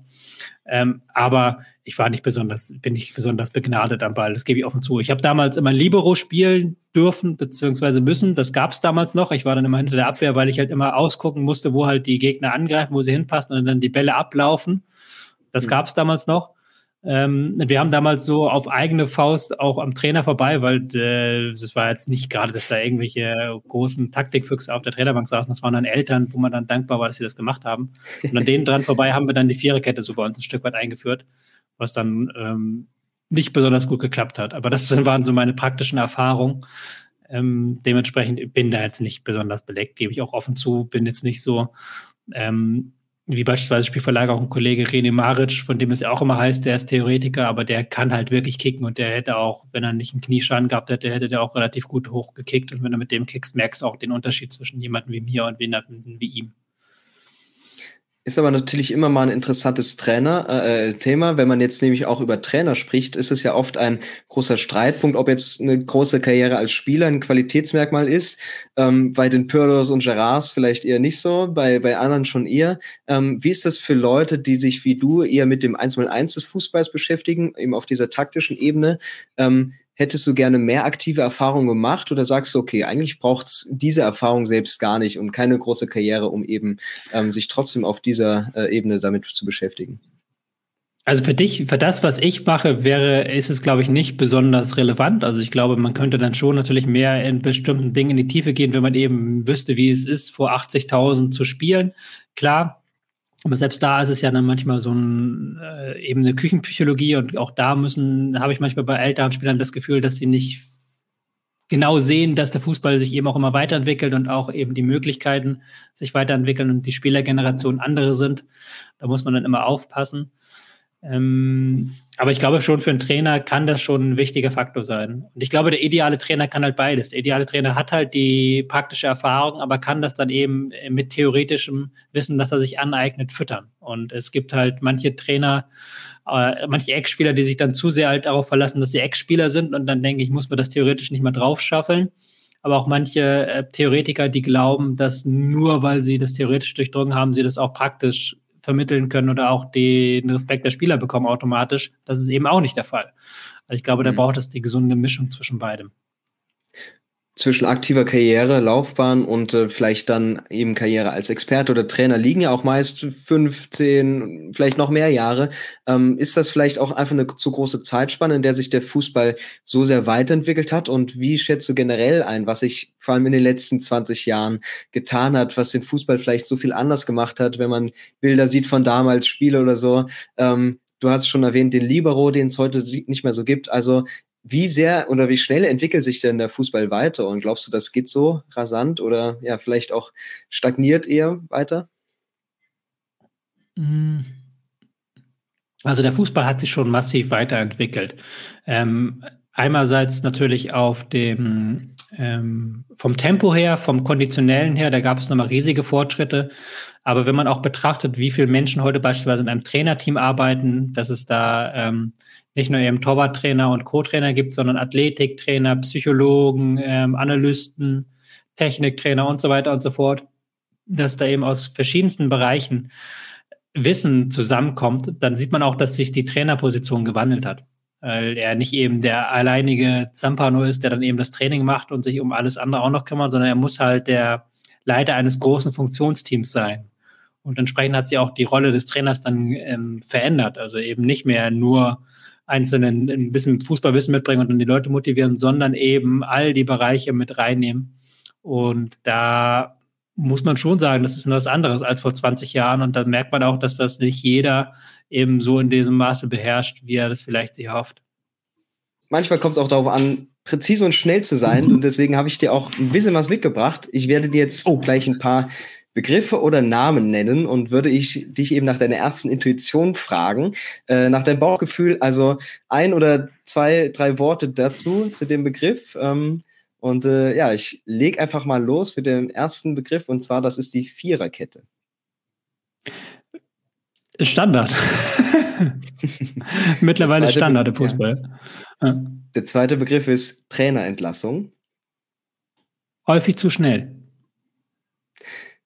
[SPEAKER 2] Ähm, aber ich war nicht besonders, bin nicht besonders begnadet am Ball, das gebe ich offen zu. Ich habe damals immer Libero spielen dürfen, beziehungsweise müssen. Das gab es damals noch. Ich war dann immer hinter der Abwehr, weil ich halt immer ausgucken musste, wo halt die Gegner angreifen, wo sie hinpassen und dann die Bälle ablaufen. Das mhm. gab es damals noch. Ähm, wir haben damals so auf eigene Faust auch am Trainer vorbei, weil äh, es war jetzt nicht gerade, dass da irgendwelche großen Taktikfüchse auf der Trainerbank saßen. Das waren dann Eltern, wo man dann dankbar war, dass sie das gemacht haben. Und an denen dran vorbei haben wir dann die Viererkette so bei uns ein Stück weit eingeführt, was dann ähm, nicht besonders gut geklappt hat. Aber das waren so meine praktischen Erfahrungen. Ähm, dementsprechend bin da jetzt nicht besonders beleckt, gebe ich auch offen zu, bin jetzt nicht so ähm, wie beispielsweise Spielverlag auch ein Kollege René Maric, von dem es ja auch immer heißt, der ist Theoretiker, aber der kann halt wirklich kicken und der hätte auch, wenn er nicht einen Knieschaden gehabt hätte, hätte der auch relativ gut hochgekickt und wenn du mit dem kickst, merkst du auch den Unterschied zwischen jemandem wie mir und jemandem wie ihm.
[SPEAKER 1] Ist aber natürlich immer mal ein interessantes Trainer, äh, Thema. Wenn man jetzt nämlich auch über Trainer spricht, ist es ja oft ein großer Streitpunkt, ob jetzt eine große Karriere als Spieler ein Qualitätsmerkmal ist. Ähm, bei den Pirlos und Gerards vielleicht eher nicht so, bei, bei anderen schon eher. Ähm, wie ist das für Leute, die sich wie du eher mit dem 1x1 des Fußballs beschäftigen, eben auf dieser taktischen Ebene? Ähm, hättest du gerne mehr aktive Erfahrung gemacht oder sagst du, okay, eigentlich braucht's diese Erfahrung selbst gar nicht und keine große Karriere, um eben ähm, sich trotzdem auf dieser äh, Ebene damit zu beschäftigen?
[SPEAKER 2] Also für dich, für das, was ich mache, wäre, ist es, glaube ich, nicht besonders relevant. Also ich glaube, man könnte dann schon natürlich mehr in bestimmten Dingen in die Tiefe gehen, wenn man eben wüsste, wie es ist, vor 80.000 zu spielen. Klar, aber selbst da ist es ja dann manchmal so ein, äh, eben eine Küchenpsychologie und auch da müssen, habe ich manchmal bei älteren Spielern das Gefühl, dass sie nicht genau sehen, dass der Fußball sich eben auch immer weiterentwickelt und auch eben die Möglichkeiten sich weiterentwickeln und die Spielergeneration andere sind. Da muss man dann immer aufpassen. Ähm, aber ich glaube schon, für einen Trainer kann das schon ein wichtiger Faktor sein. Und ich glaube, der ideale Trainer kann halt beides. Der ideale Trainer hat halt die praktische Erfahrung, aber kann das dann eben mit theoretischem Wissen, das er sich aneignet, füttern. Und es gibt halt manche Trainer, äh, manche Ex-Spieler, die sich dann zu sehr halt darauf verlassen, dass sie Ex-Spieler sind und dann denke ich, muss man das theoretisch nicht mehr drauf schaffeln. Aber auch manche äh, Theoretiker, die glauben, dass nur weil sie das theoretisch durchdrungen haben, sie das auch praktisch vermitteln können oder auch den Respekt der Spieler bekommen automatisch. Das ist eben auch nicht der Fall. Also ich glaube, da mhm. braucht es die gesunde Mischung zwischen beidem
[SPEAKER 1] zwischen aktiver Karriere, Laufbahn und äh, vielleicht dann eben Karriere als Experte oder Trainer liegen ja auch meist 15, vielleicht noch mehr Jahre. Ähm, ist das vielleicht auch einfach eine zu große Zeitspanne, in der sich der Fußball so sehr weiterentwickelt hat? Und wie schätzt du generell ein, was sich vor allem in den letzten 20 Jahren getan hat, was den Fußball vielleicht so viel anders gemacht hat, wenn man Bilder sieht von damals, Spiele oder so? Ähm, Du hast schon erwähnt, den Libero, den es heute nicht mehr so gibt. Also wie sehr oder wie schnell entwickelt sich denn der Fußball weiter? Und glaubst du, das geht so rasant oder ja, vielleicht auch stagniert eher weiter?
[SPEAKER 2] Mm. Also der Fußball hat sich schon massiv weiterentwickelt. Ähm, Einerseits natürlich auf dem, ähm, vom Tempo her, vom Konditionellen her, da gab es nochmal riesige Fortschritte. Aber wenn man auch betrachtet, wie viele Menschen heute beispielsweise in einem Trainerteam arbeiten, dass es da ähm, nicht nur eben Torwarttrainer und Co-Trainer gibt, sondern Athletiktrainer, Psychologen, ähm, Analysten, Techniktrainer und so weiter und so fort, dass da eben aus verschiedensten Bereichen Wissen zusammenkommt, dann sieht man auch, dass sich die Trainerposition gewandelt hat. Weil er nicht eben der alleinige Zampano ist, der dann eben das Training macht und sich um alles andere auch noch kümmert, sondern er muss halt der Leiter eines großen Funktionsteams sein. Und entsprechend hat sich auch die Rolle des Trainers dann ähm, verändert. Also eben nicht mehr nur einzelnen ein bisschen Fußballwissen mitbringen und dann die Leute motivieren, sondern eben all die Bereiche mit reinnehmen. Und da muss man schon sagen, das ist was anderes als vor 20 Jahren. Und dann merkt man auch, dass das nicht jeder eben so in diesem Maße beherrscht, wie er das vielleicht sich hofft.
[SPEAKER 1] Manchmal kommt es auch darauf an, präzise und schnell zu sein. Und deswegen habe ich dir auch ein bisschen was mitgebracht. Ich werde dir jetzt oh. gleich ein paar Begriffe oder Namen nennen und würde ich dich eben nach deiner ersten Intuition fragen, äh, nach deinem Bauchgefühl, also ein oder zwei, drei Worte dazu, zu dem Begriff. Ähm, und äh, ja, ich lege einfach mal los mit dem ersten Begriff und zwar, das ist die Viererkette.
[SPEAKER 2] Standard. Mittlerweile Standard im Fußball.
[SPEAKER 1] Ja. Der zweite Begriff ist Trainerentlassung.
[SPEAKER 2] Häufig zu schnell.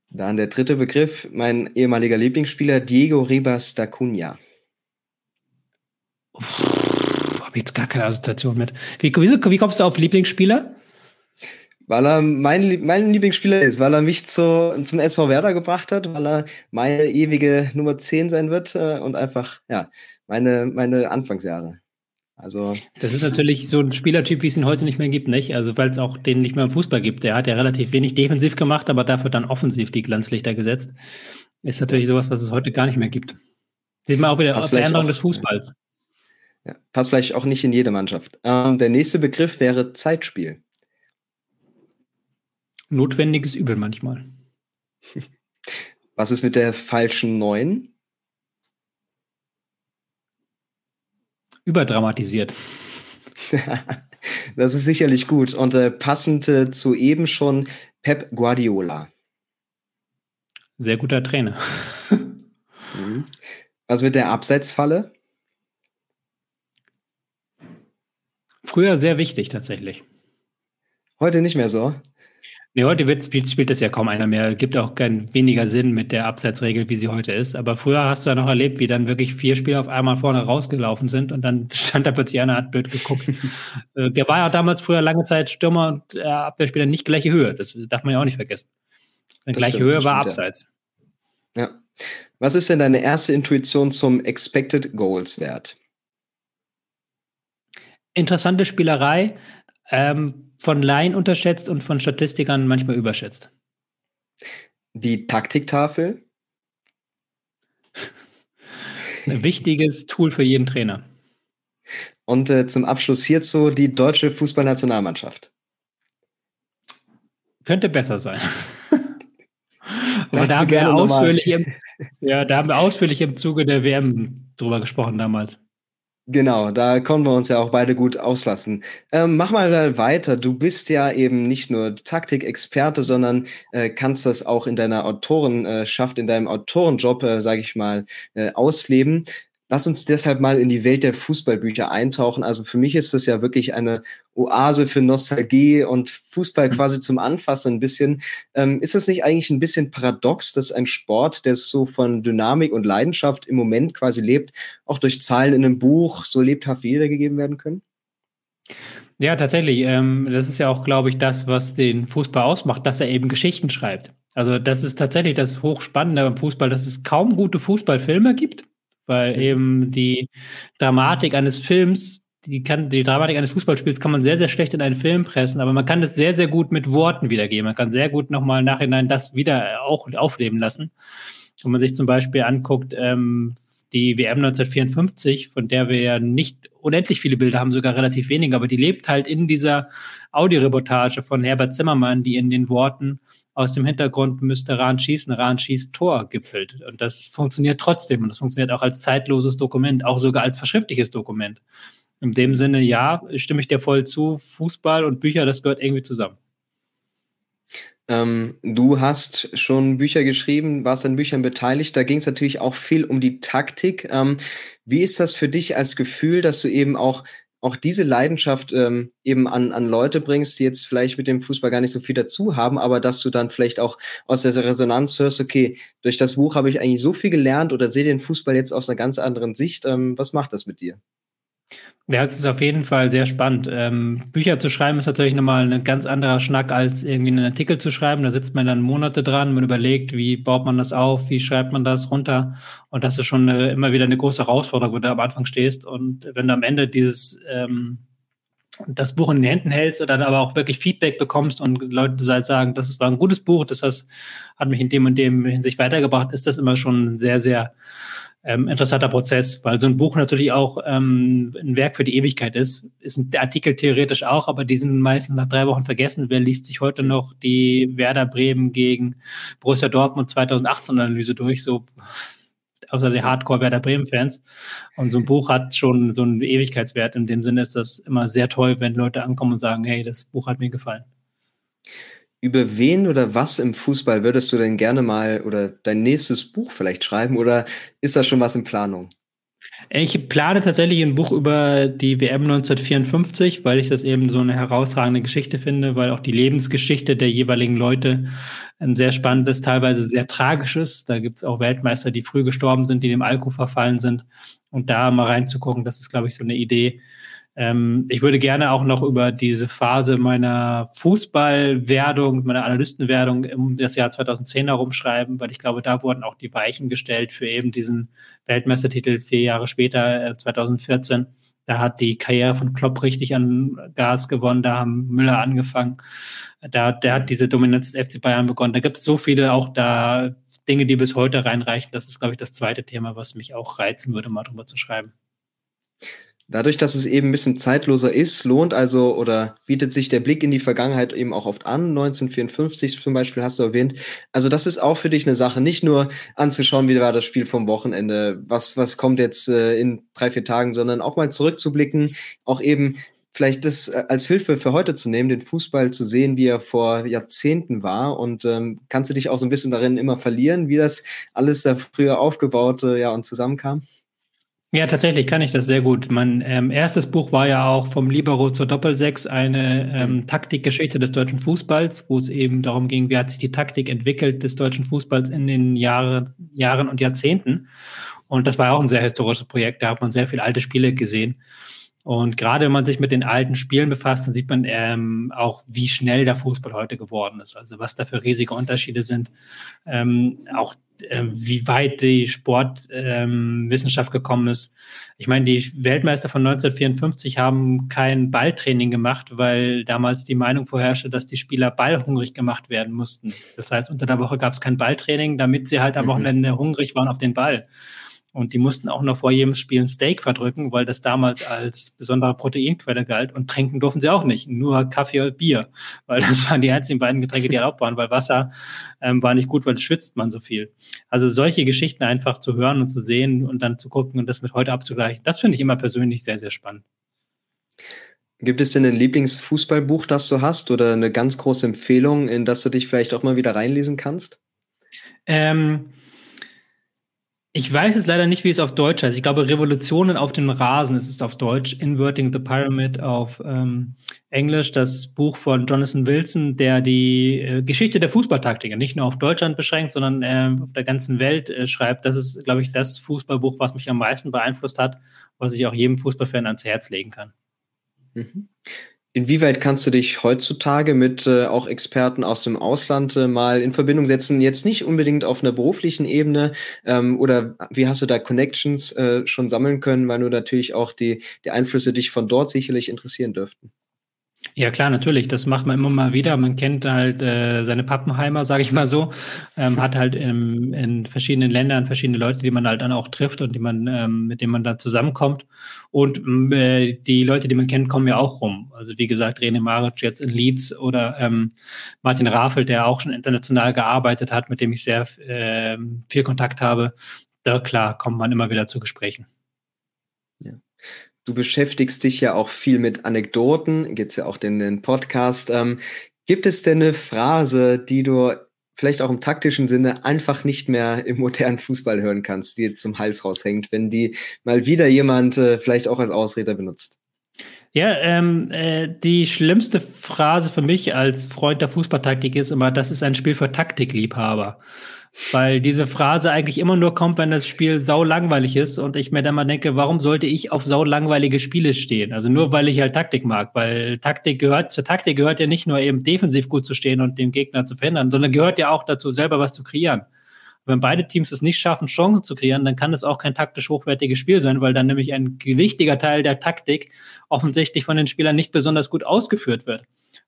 [SPEAKER 1] Dann der dritte Begriff, mein ehemaliger Lieblingsspieler, Diego Ribas da Cunha.
[SPEAKER 2] Habe jetzt gar keine Assoziation mit. Wie, wieso, wie kommst du auf Lieblingsspieler?
[SPEAKER 1] Weil er mein, mein Lieblingsspieler ist, weil er mich zu, zum SV Werder gebracht hat, weil er meine ewige Nummer 10 sein wird äh, und einfach, ja, meine, meine Anfangsjahre. Also
[SPEAKER 2] das ist natürlich so ein Spielertyp, wie es ihn heute nicht mehr gibt, nicht? Also weil es auch den nicht mehr im Fußball gibt. Der hat ja relativ wenig defensiv gemacht, aber dafür dann offensiv die Glanzlichter gesetzt. Ist natürlich sowas, was es heute gar nicht mehr gibt. Sieht man auch wieder auf Veränderung des Fußballs.
[SPEAKER 1] Ja, passt vielleicht auch nicht in jede Mannschaft. Ähm, der nächste Begriff wäre Zeitspiel.
[SPEAKER 2] Notwendiges Übel manchmal.
[SPEAKER 1] Was ist mit der falschen Neun?
[SPEAKER 2] überdramatisiert.
[SPEAKER 1] das ist sicherlich gut. Und äh, passend äh, zu eben schon Pep Guardiola.
[SPEAKER 2] Sehr guter Trainer.
[SPEAKER 1] mhm. Was mit der Abseitsfalle?
[SPEAKER 2] Früher sehr wichtig tatsächlich.
[SPEAKER 1] Heute nicht mehr so.
[SPEAKER 2] Nee, heute wird, spielt, spielt das ja kaum einer mehr. Gibt auch keinen weniger Sinn mit der Abseitsregel, wie sie heute ist. Aber früher hast du ja noch erlebt, wie dann wirklich vier Spieler auf einmal vorne rausgelaufen sind und dann stand da plötzlich einer, hat blöd geguckt. Äh, der war ja damals früher lange Zeit Stürmer und äh, Abwehrspieler nicht gleiche Höhe. Das darf man ja auch nicht vergessen. Die gleiche stimmt, Höhe war Abseits.
[SPEAKER 1] Ja. ja. Was ist denn deine erste Intuition zum Expected Goals Wert?
[SPEAKER 2] Interessante Spielerei. Ähm, von Laien unterschätzt und von Statistikern manchmal überschätzt.
[SPEAKER 1] Die Taktiktafel?
[SPEAKER 2] Ein wichtiges Tool für jeden Trainer.
[SPEAKER 1] Und äh, zum Abschluss hierzu die deutsche Fußballnationalmannschaft.
[SPEAKER 2] Könnte besser sein. Aber da haben, wir ausführlich im, ja, da haben wir ausführlich im Zuge der WM drüber gesprochen damals.
[SPEAKER 1] Genau, da konnten wir uns ja auch beide gut auslassen. Ähm, mach mal weiter. Du bist ja eben nicht nur Taktikexperte, sondern äh, kannst das auch in deiner Autorenschaft, in deinem Autorenjob, äh, sage ich mal, äh, ausleben. Lass uns deshalb mal in die Welt der Fußballbücher eintauchen. Also für mich ist das ja wirklich eine Oase für Nostalgie und Fußball mhm. quasi zum Anfassen ein bisschen. Ähm, ist das nicht eigentlich ein bisschen paradox, dass ein Sport, der so von Dynamik und Leidenschaft im Moment quasi lebt, auch durch Zahlen in einem Buch so lebhaft wiedergegeben werden können?
[SPEAKER 2] Ja, tatsächlich. Ähm, das ist ja auch, glaube ich, das, was den Fußball ausmacht, dass er eben Geschichten schreibt. Also das ist tatsächlich das Hochspannende am Fußball, dass es kaum gute Fußballfilme gibt weil eben die Dramatik eines Films, die kann, die Dramatik eines Fußballspiels kann man sehr, sehr schlecht in einen Film pressen, aber man kann das sehr, sehr gut mit Worten wiedergeben. Man kann sehr gut nochmal im Nachhinein das wieder auch aufleben lassen. Wenn man sich zum Beispiel anguckt, ähm, die WM 1954, von der wir ja nicht unendlich viele Bilder haben, sogar relativ wenige, aber die lebt halt in dieser Audioreportage von Herbert Zimmermann, die in den Worten aus dem Hintergrund müsste Rahn schießen, Rahn schießt Tor gipfelt. Und das funktioniert trotzdem und das funktioniert auch als zeitloses Dokument, auch sogar als verschriftliches Dokument. In dem Sinne, ja, stimme ich dir voll zu. Fußball und Bücher, das gehört irgendwie zusammen.
[SPEAKER 1] Ähm, du hast schon Bücher geschrieben, warst an Büchern beteiligt. Da ging es natürlich auch viel um die Taktik. Ähm, wie ist das für dich als Gefühl, dass du eben auch auch diese Leidenschaft ähm, eben an, an Leute bringst, die jetzt vielleicht mit dem Fußball gar nicht so viel dazu haben, aber dass du dann vielleicht auch aus der Resonanz hörst, okay, durch das Buch habe ich eigentlich so viel gelernt oder sehe den Fußball jetzt aus einer ganz anderen Sicht. Ähm, was macht das mit dir?
[SPEAKER 2] Ja, es ist auf jeden Fall sehr spannend. Ähm, Bücher zu schreiben ist natürlich nochmal ein ganz anderer Schnack, als irgendwie einen Artikel zu schreiben. Da sitzt man dann Monate dran, man überlegt, wie baut man das auf, wie schreibt man das runter. Und das ist schon eine, immer wieder eine große Herausforderung, wo du am Anfang stehst. Und wenn du am Ende dieses ähm, das Buch in den Händen hältst und dann aber auch wirklich Feedback bekommst und Leute sagen, das war ein gutes Buch, das hat mich in dem und dem Hinsicht weitergebracht, ist das immer schon sehr, sehr ähm, interessanter Prozess, weil so ein Buch natürlich auch ähm, ein Werk für die Ewigkeit ist. Ist ein Artikel theoretisch auch, aber die sind meistens nach drei Wochen vergessen. Wer liest sich heute noch die Werder Bremen gegen Borussia Dortmund 2018 Analyse durch? So außer die Hardcore Werder Bremen Fans. Und so ein Buch hat schon so einen Ewigkeitswert. In dem Sinne ist das immer sehr toll, wenn Leute ankommen und sagen, hey, das Buch hat mir gefallen.
[SPEAKER 1] Über wen oder was im Fußball würdest du denn gerne mal oder dein nächstes Buch vielleicht schreiben oder ist da schon was in Planung?
[SPEAKER 2] Ich plane tatsächlich ein Buch über die WM 1954, weil ich das eben so eine herausragende Geschichte finde, weil auch die Lebensgeschichte der jeweiligen Leute ein sehr spannendes, teilweise sehr tragisches. Da gibt es auch Weltmeister, die früh gestorben sind, die dem Alkohol verfallen sind. Und da mal reinzugucken, das ist, glaube ich, so eine Idee, ähm, ich würde gerne auch noch über diese Phase meiner Fußballwerdung, meiner Analystenwerdung um das Jahr 2010 herumschreiben, weil ich glaube, da wurden auch die Weichen gestellt für eben diesen Weltmeistertitel vier Jahre später, äh, 2014. Da hat die Karriere von Klopp richtig an Gas gewonnen, da haben Müller angefangen. Da, der hat diese Dominanz des FC Bayern begonnen. Da gibt es so viele auch da Dinge, die bis heute reinreichen. Das ist, glaube ich, das zweite Thema, was mich auch reizen würde, mal drüber zu schreiben.
[SPEAKER 1] Dadurch, dass es eben ein bisschen zeitloser ist, lohnt also oder bietet sich der Blick in die Vergangenheit eben auch oft an. 1954 zum Beispiel hast du erwähnt. Also das ist auch für dich eine Sache, nicht nur anzuschauen, wie war das Spiel vom Wochenende, was, was kommt jetzt äh, in drei, vier Tagen, sondern auch mal zurückzublicken, auch eben vielleicht das äh, als Hilfe für heute zu nehmen, den Fußball zu sehen, wie er vor Jahrzehnten war. Und ähm, kannst du dich auch so ein bisschen darin immer verlieren, wie das alles da früher aufgebaut äh, ja, und zusammenkam?
[SPEAKER 2] Ja, tatsächlich kann ich das sehr gut. Mein ähm, erstes Buch war ja auch vom Libero zur Doppelsechs eine ähm, mhm. Taktikgeschichte des deutschen Fußballs, wo es eben darum ging, wie hat sich die Taktik entwickelt des deutschen Fußballs in den Jahre, Jahren und Jahrzehnten. Und das war auch ein sehr historisches Projekt. Da hat man sehr viele alte Spiele gesehen. Und gerade wenn man sich mit den alten Spielen befasst, dann sieht man ähm, auch, wie schnell der Fußball heute geworden ist. Also was da für riesige Unterschiede sind. Ähm, auch äh, wie weit die Sportwissenschaft ähm, gekommen ist. Ich meine, die Weltmeister von 1954 haben kein Balltraining gemacht, weil damals die Meinung vorherrschte, dass die Spieler ballhungrig gemacht werden mussten. Das heißt, unter der Woche gab es kein Balltraining, damit sie halt am mhm. Wochenende hungrig waren auf den Ball. Und die mussten auch noch vor jedem Spiel ein Steak verdrücken, weil das damals als besondere Proteinquelle galt. Und trinken durften sie auch nicht, nur Kaffee und Bier, weil das waren die einzigen beiden Getränke, die erlaubt waren, weil Wasser ähm, war nicht gut, weil das schwitzt man so viel. Also solche Geschichten einfach zu hören und zu sehen und dann zu gucken und das mit heute abzugleichen, das finde ich immer persönlich sehr, sehr spannend.
[SPEAKER 1] Gibt es denn ein Lieblingsfußballbuch, das du hast oder eine ganz große Empfehlung, in das du dich vielleicht auch mal wieder reinlesen kannst?
[SPEAKER 2] Ähm, ich weiß es leider nicht, wie es auf Deutsch heißt. Ich glaube, Revolutionen auf dem Rasen ist es auf Deutsch. Inverting the Pyramid auf ähm, Englisch. Das Buch von Jonathan Wilson, der die äh, Geschichte der Fußballtaktiker nicht nur auf Deutschland beschränkt, sondern äh, auf der ganzen Welt äh, schreibt. Das ist, glaube ich, das Fußballbuch, was mich am meisten beeinflusst hat, was ich auch jedem Fußballfan ans Herz legen kann.
[SPEAKER 1] Mhm. Inwieweit kannst du dich heutzutage mit äh, auch Experten aus dem Ausland äh, mal in Verbindung setzen? Jetzt nicht unbedingt auf einer beruflichen Ebene ähm, oder wie hast du da Connections äh, schon sammeln können, weil nur natürlich auch die, die Einflüsse dich von dort sicherlich interessieren dürften?
[SPEAKER 2] Ja, klar, natürlich. Das macht man immer mal wieder. Man kennt halt äh, seine Pappenheimer, sage ich mal so. Ähm, hat halt im, in verschiedenen Ländern verschiedene Leute, die man halt dann auch trifft und die man, ähm, mit denen man dann zusammenkommt. Und äh, die Leute, die man kennt, kommen ja auch rum. Also wie gesagt, René Maric jetzt in Leeds oder ähm, Martin Rafel, der auch schon international gearbeitet hat, mit dem ich sehr äh, viel Kontakt habe. Da klar kommt man immer wieder zu Gesprächen.
[SPEAKER 1] Du beschäftigst dich ja auch viel mit Anekdoten, gibt es ja auch den, den Podcast. Ähm, gibt es denn eine Phrase, die du vielleicht auch im taktischen Sinne einfach nicht mehr im modernen Fußball hören kannst, die jetzt zum Hals raushängt, wenn die mal wieder jemand äh, vielleicht auch als Ausrede benutzt?
[SPEAKER 2] Ja, ähm, äh, die schlimmste Phrase für mich als Freund der Fußballtaktik ist immer, das ist ein Spiel für Taktikliebhaber. Weil diese Phrase eigentlich immer nur kommt, wenn das Spiel sau langweilig ist und ich mir dann mal denke, warum sollte ich auf sau langweilige Spiele stehen? Also nur weil ich halt Taktik mag, weil Taktik gehört, zur Taktik gehört ja nicht nur eben defensiv gut zu stehen und den Gegner zu verhindern, sondern gehört ja auch dazu, selber was zu kreieren. Wenn beide Teams es nicht schaffen, Chancen zu kreieren, dann kann es auch kein taktisch hochwertiges Spiel sein, weil dann nämlich ein wichtiger Teil der Taktik offensichtlich von den Spielern nicht besonders gut ausgeführt wird.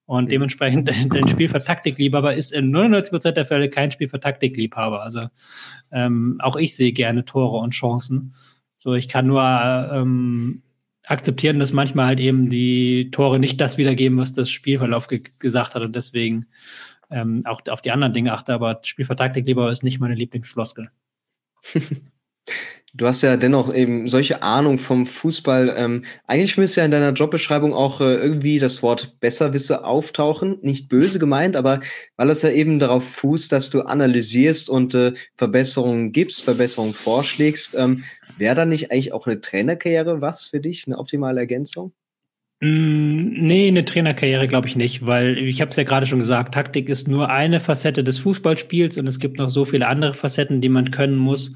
[SPEAKER 2] Und dementsprechend ein Spiel für Taktikliebhaber ist in 99 Prozent der Fälle kein Spiel für Taktikliebhaber. Also ähm, auch ich sehe gerne Tore und Chancen. So, ich kann nur ähm, akzeptieren, dass manchmal halt eben die Tore nicht das wiedergeben, was das Spielverlauf ge gesagt hat und deswegen ähm, auch auf die anderen Dinge achte. Aber Spiel Taktikliebhaber ist nicht meine Lieblingsfloskel.
[SPEAKER 1] Du hast ja dennoch eben solche Ahnung vom Fußball. Ähm, eigentlich müsste ja in deiner Jobbeschreibung auch äh, irgendwie das Wort Besserwisse auftauchen. Nicht böse gemeint, aber weil es ja eben darauf fußt, dass du analysierst und äh, Verbesserungen gibst, Verbesserungen vorschlägst. Ähm, Wäre da nicht eigentlich auch eine Trainerkarriere was für dich, eine optimale Ergänzung?
[SPEAKER 2] Mm, nee, eine Trainerkarriere glaube ich nicht, weil ich habe es ja gerade schon gesagt, Taktik ist nur eine Facette des Fußballspiels und es gibt noch so viele andere Facetten, die man können muss.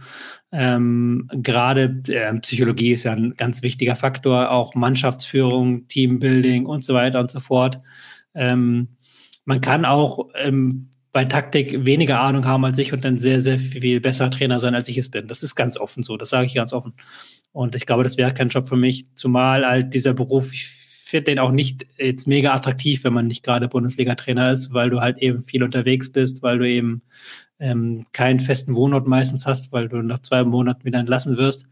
[SPEAKER 2] Ähm, gerade äh, Psychologie ist ja ein ganz wichtiger Faktor, auch Mannschaftsführung, Teambuilding und so weiter und so fort. Ähm, man kann auch ähm, bei Taktik weniger Ahnung haben als ich und dann sehr, sehr viel besser Trainer sein, als ich es bin. Das ist ganz offen so, das sage ich ganz offen. Und ich glaube, das wäre kein Job für mich, zumal halt dieser Beruf, ich finde den auch nicht jetzt mega attraktiv, wenn man nicht gerade Bundesliga-Trainer ist, weil du halt eben viel unterwegs bist, weil du eben ähm, keinen festen Wohnort meistens hast, weil du nach zwei Monaten wieder entlassen wirst.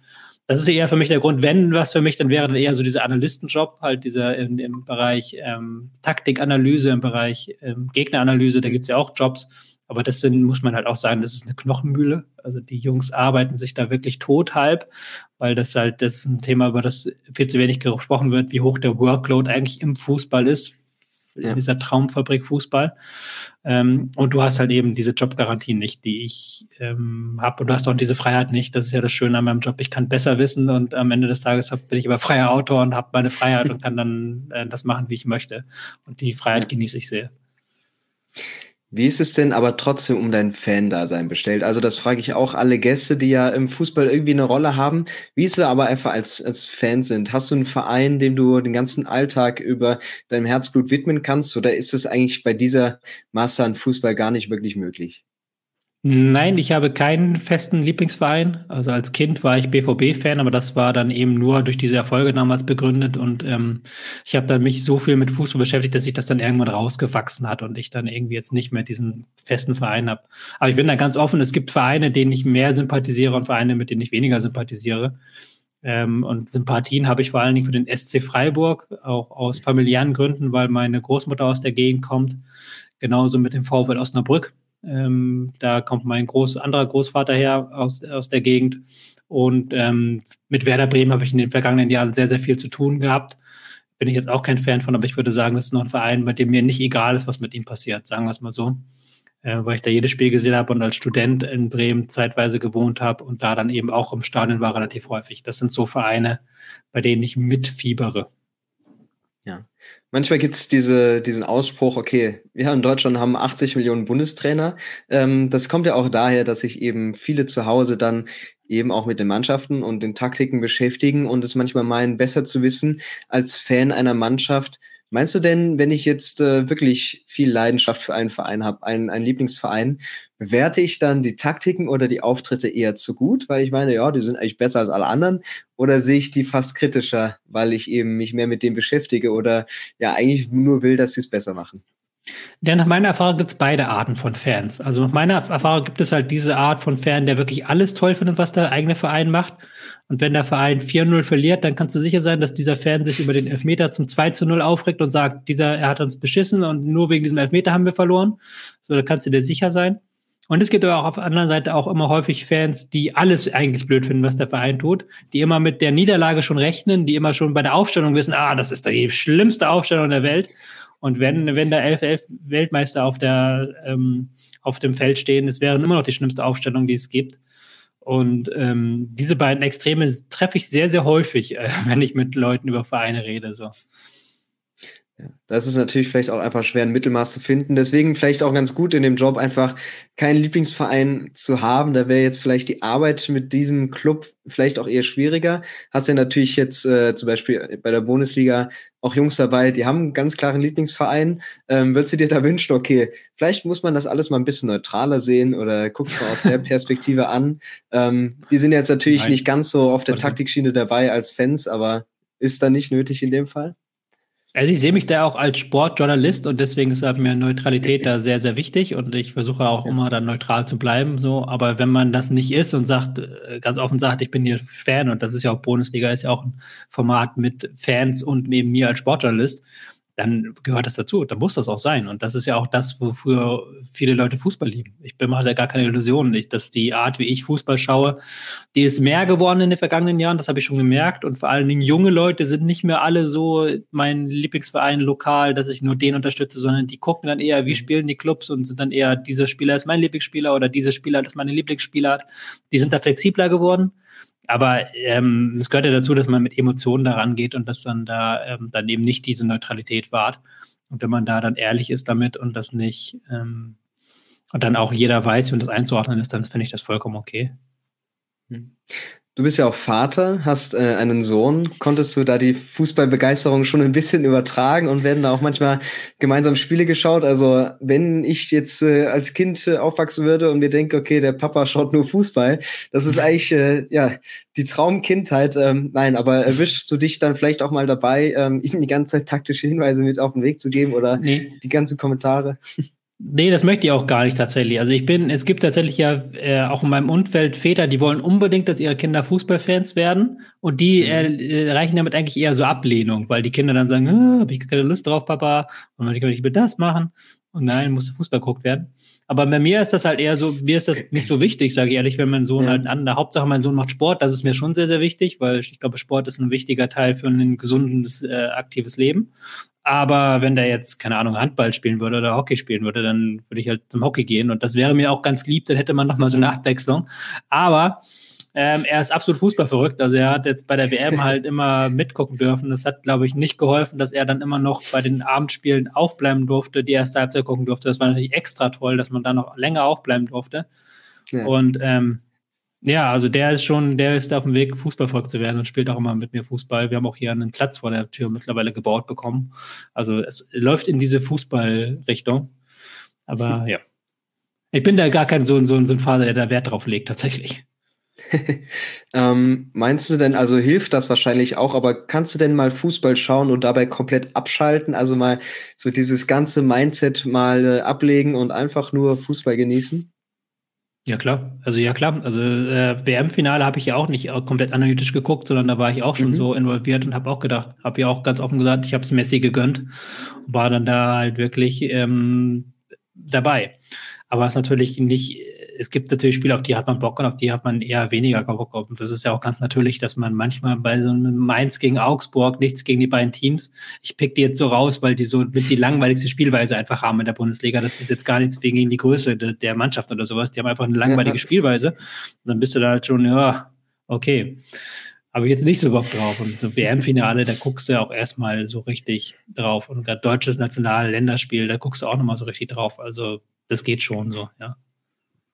[SPEAKER 2] Das ist eher für mich der Grund, wenn was für mich, dann wäre dann eher so dieser Analystenjob, halt dieser im, im Bereich ähm, Taktikanalyse, im Bereich ähm, Gegneranalyse, da gibt es ja auch Jobs, aber das sind, muss man halt auch sagen, das ist eine Knochenmühle. Also die Jungs arbeiten sich da wirklich tot halb, weil das halt, das ist ein Thema, über das viel zu wenig gesprochen wird, wie hoch der Workload eigentlich im Fußball ist, ja. in dieser Traumfabrik Fußball. Ähm, und du hast halt eben diese Jobgarantien nicht, die ich ähm, habe. Und du hast auch diese Freiheit nicht. Das ist ja das Schöne an meinem Job. Ich kann besser wissen und am Ende des Tages hab, bin ich aber freier Autor und habe meine Freiheit und kann dann äh, das machen, wie ich möchte. Und die Freiheit genieße ich sehr.
[SPEAKER 1] Wie ist es denn aber trotzdem um dein Fan-Dasein bestellt? Also das frage ich auch alle Gäste, die ja im Fußball irgendwie eine Rolle haben. Wie ist es aber einfach als, als Fan sind? Hast du einen Verein, dem du den ganzen Alltag über deinem Herzblut widmen kannst? Oder ist es eigentlich bei dieser Masse an Fußball gar nicht wirklich möglich?
[SPEAKER 2] Nein, ich habe keinen festen Lieblingsverein. Also als Kind war ich BVB-Fan, aber das war dann eben nur durch diese Erfolge damals begründet. Und ähm, ich habe dann mich so viel mit Fußball beschäftigt, dass sich das dann irgendwann rausgewachsen hat und ich dann irgendwie jetzt nicht mehr diesen festen Verein habe. Aber ich bin da ganz offen. Es gibt Vereine, denen ich mehr sympathisiere und Vereine, mit denen ich weniger sympathisiere. Ähm, und Sympathien habe ich vor allen Dingen für den SC Freiburg, auch aus familiären Gründen, weil meine Großmutter aus der Gegend kommt. Genauso mit dem VfL Osnabrück ähm, da kommt mein groß, anderer Großvater her aus, aus der Gegend. Und ähm, mit Werder Bremen habe ich in den vergangenen Jahren sehr, sehr viel zu tun gehabt. Bin ich jetzt auch kein Fan von, aber ich würde sagen, das ist noch ein Verein, bei dem mir nicht egal ist, was mit ihm passiert, sagen wir es mal so. Äh, weil ich da jedes Spiel gesehen habe und als Student in Bremen zeitweise gewohnt habe und da dann eben auch im Stadion war relativ häufig. Das sind so Vereine, bei denen ich mitfiebere.
[SPEAKER 1] Ja. Manchmal gibt es diese, diesen Ausspruch, okay, wir in Deutschland haben 80 Millionen Bundestrainer. Ähm, das kommt ja auch daher, dass sich eben viele zu Hause dann eben auch mit den Mannschaften und den Taktiken beschäftigen und es manchmal meinen, besser zu wissen als Fan einer Mannschaft, Meinst du denn, wenn ich jetzt äh, wirklich viel Leidenschaft für einen Verein habe, einen, einen Lieblingsverein, bewerte ich dann die Taktiken oder die Auftritte eher zu gut, weil ich meine, ja, die sind eigentlich besser als alle anderen, oder sehe ich die fast kritischer, weil ich eben mich mehr mit dem beschäftige oder ja eigentlich nur will, dass sie es besser machen?
[SPEAKER 2] Ja, nach meiner Erfahrung gibt es beide Arten von Fans. Also nach meiner Erfahrung gibt es halt diese Art von Fan, der wirklich alles toll findet, was der eigene Verein macht. Und wenn der Verein 4-0 verliert, dann kannst du sicher sein, dass dieser Fan sich über den Elfmeter zum 2-0 aufregt und sagt, dieser, er hat uns beschissen und nur wegen diesem Elfmeter haben wir verloren. So, da kannst du dir sicher sein. Und es gibt aber auch auf der anderen Seite auch immer häufig Fans, die alles eigentlich blöd finden, was der Verein tut, die immer mit der Niederlage schon rechnen, die immer schon bei der Aufstellung wissen, ah, das ist die schlimmste Aufstellung der Welt. Und wenn, wenn da elf, elf Weltmeister auf, der, ähm, auf dem Feld stehen, es wären immer noch die schlimmste Aufstellung, die es gibt. Und ähm, diese beiden Extreme treffe ich sehr, sehr häufig, äh, wenn ich mit Leuten über Vereine rede. So.
[SPEAKER 1] Ja, das ist natürlich vielleicht auch einfach schwer, ein Mittelmaß zu finden. Deswegen vielleicht auch ganz gut in dem Job einfach keinen Lieblingsverein zu haben. Da wäre jetzt vielleicht die Arbeit mit diesem Club vielleicht auch eher schwieriger. Hast ja natürlich jetzt äh, zum Beispiel bei der Bundesliga auch Jungs dabei, die haben einen ganz klaren Lieblingsverein. Ähm, würdest du dir da wünschen, okay, vielleicht muss man das alles mal ein bisschen neutraler sehen oder guckst mal aus der Perspektive an. Ähm, die sind jetzt natürlich Nein. nicht ganz so auf der Taktikschiene dabei als Fans, aber ist da nicht nötig in dem Fall?
[SPEAKER 2] Also ich sehe mich da auch als Sportjournalist und deswegen ist mir Neutralität da sehr, sehr wichtig und ich versuche auch ja. immer dann neutral zu bleiben. So, aber wenn man das nicht ist und sagt, äh, ganz offen sagt, ich bin hier Fan und das ist ja auch Bundesliga, ist ja auch ein Format mit Fans und neben mir als Sportjournalist, dann gehört das dazu. Dann muss das auch sein. Und das ist ja auch das, wofür viele Leute Fußball lieben. Ich mache da gar keine Illusionen nicht, dass die Art, wie ich Fußball schaue, die ist mehr geworden in den vergangenen Jahren. Das habe ich schon gemerkt. Und vor allen Dingen junge Leute sind nicht mehr alle so mein Lieblingsverein lokal, dass ich nur den unterstütze, sondern die gucken dann eher, wie mhm. spielen die Clubs und sind dann eher, dieser Spieler ist mein Lieblingsspieler oder dieser Spieler ist meine Lieblingsspieler. Die sind da flexibler geworden aber ähm, es gehört ja dazu, dass man mit Emotionen daran geht und dass dann da ähm, dann eben nicht diese Neutralität wahrt. Und wenn man da dann ehrlich ist damit und das nicht ähm, und dann auch jeder weiß, wie das einzuordnen ist, dann finde ich das vollkommen okay.
[SPEAKER 1] Du bist ja auch Vater, hast äh, einen Sohn. Konntest du da die Fußballbegeisterung schon ein bisschen übertragen und werden da auch manchmal gemeinsam Spiele geschaut? Also wenn ich jetzt äh, als Kind äh, aufwachsen würde und mir denke, okay, der Papa schaut nur Fußball, das ist eigentlich äh, ja die Traumkindheit. Ähm, nein, aber erwischst du dich dann vielleicht auch mal dabei, ähm, ihm die ganze Zeit taktische Hinweise mit auf den Weg zu geben oder nee. die ganzen Kommentare?
[SPEAKER 2] Nee, das möchte ich auch gar nicht tatsächlich. Also ich bin, es gibt tatsächlich ja äh, auch in meinem Umfeld Väter, die wollen unbedingt, dass ihre Kinder Fußballfans werden und die mhm. äh, erreichen damit eigentlich eher so Ablehnung, weil die Kinder dann sagen, ah, habe ich keine Lust drauf, Papa, und man kann ich will das machen und nein, muss Fußball geguckt werden. Aber bei mir ist das halt eher so, mir ist das nicht so wichtig, sage ich ehrlich, wenn mein Sohn ja. halt an der Hauptsache mein Sohn macht Sport, das ist mir schon sehr, sehr wichtig, weil ich glaube, Sport ist ein wichtiger Teil für ein gesundes, äh, aktives Leben. Aber wenn der jetzt, keine Ahnung, Handball spielen würde oder Hockey spielen würde, dann würde ich halt zum Hockey gehen. Und das wäre mir auch ganz lieb, dann hätte man nochmal so eine Abwechslung. Aber ähm, er ist absolut fußballverrückt. Also er hat jetzt bei der WM halt immer mitgucken dürfen. Das hat, glaube ich, nicht geholfen, dass er dann immer noch bei den Abendspielen aufbleiben durfte, die erste Halbzeit gucken durfte. Das war natürlich extra toll, dass man da noch länger aufbleiben durfte. Ja. Und ähm, ja, also der ist schon, der ist auf dem Weg, Fußballvolk zu werden und spielt auch immer mit mir Fußball. Wir haben auch hier einen Platz vor der Tür mittlerweile gebaut bekommen. Also es läuft in diese Fußballrichtung. Aber ja. Ich bin da gar kein so, so, so ein Vater, der da Wert drauf legt, tatsächlich.
[SPEAKER 1] ähm, meinst du denn, also hilft das wahrscheinlich auch, aber kannst du denn mal Fußball schauen und dabei komplett abschalten? Also mal so dieses ganze Mindset mal äh, ablegen und einfach nur Fußball genießen?
[SPEAKER 2] Ja, klar. Also ja, klar. Also äh, WM-Finale habe ich ja auch nicht komplett analytisch geguckt, sondern da war ich auch schon mhm. so involviert und habe auch gedacht, habe ja auch ganz offen gesagt, ich habe es Messi gegönnt, war dann da halt wirklich ähm, dabei. Aber es ist natürlich nicht es gibt natürlich Spiele, auf die hat man Bock und auf die hat man eher weniger Bock. Und das ist ja auch ganz natürlich, dass man manchmal bei so einem Mainz gegen Augsburg, nichts gegen die beiden Teams, ich pick die jetzt so raus, weil die so mit die langweiligste Spielweise einfach haben in der Bundesliga. Das ist jetzt gar nichts wegen die Größe de, der Mannschaft oder sowas. Die haben einfach eine langweilige ja. Spielweise. Und dann bist du da halt schon, ja, okay. Habe ich jetzt nicht so Bock drauf. Und so WM-Finale, da guckst du ja auch erstmal so richtig drauf. Und gerade deutsches National Länderspiel, da guckst du auch nochmal so richtig drauf. Also das geht schon so, ja.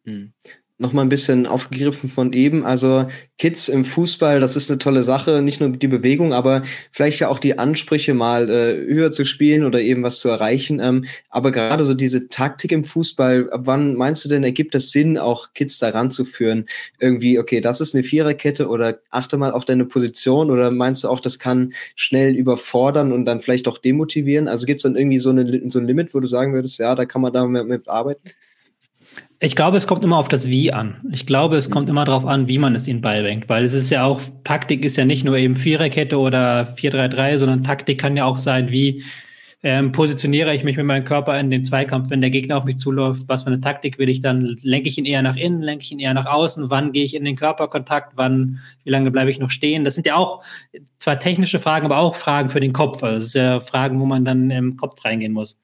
[SPEAKER 1] Mhm. Nochmal ein bisschen aufgegriffen von eben. Also Kids im Fußball, das ist eine tolle Sache. Nicht nur die Bewegung, aber vielleicht ja auch die Ansprüche mal äh, höher zu spielen oder eben was zu erreichen. Ähm, aber gerade so diese Taktik im Fußball, ab wann meinst du denn, ergibt es Sinn, auch Kids da ranzuführen? Irgendwie, okay, das ist eine Viererkette oder achte mal auf deine Position oder meinst du auch, das kann schnell überfordern und dann vielleicht auch demotivieren? Also gibt es dann irgendwie so, eine, so ein Limit, wo du sagen würdest, ja, da kann man da mit arbeiten?
[SPEAKER 2] Ich glaube, es kommt immer auf das Wie an. Ich glaube, es kommt immer darauf an, wie man es ihnen beibringt, weil es ist ja auch, Taktik ist ja nicht nur eben Viererkette oder 4-3-3, sondern Taktik kann ja auch sein, wie ähm, positioniere ich mich mit meinem Körper in den Zweikampf, wenn der Gegner auf mich zuläuft, was für eine Taktik will ich dann, lenke ich ihn eher nach innen, lenke ich ihn eher nach außen, wann gehe ich in den Körperkontakt, wann, wie lange bleibe ich noch stehen? Das sind ja auch zwar technische Fragen, aber auch Fragen für den Kopf. Also das sind ja Fragen, wo man dann im Kopf reingehen muss.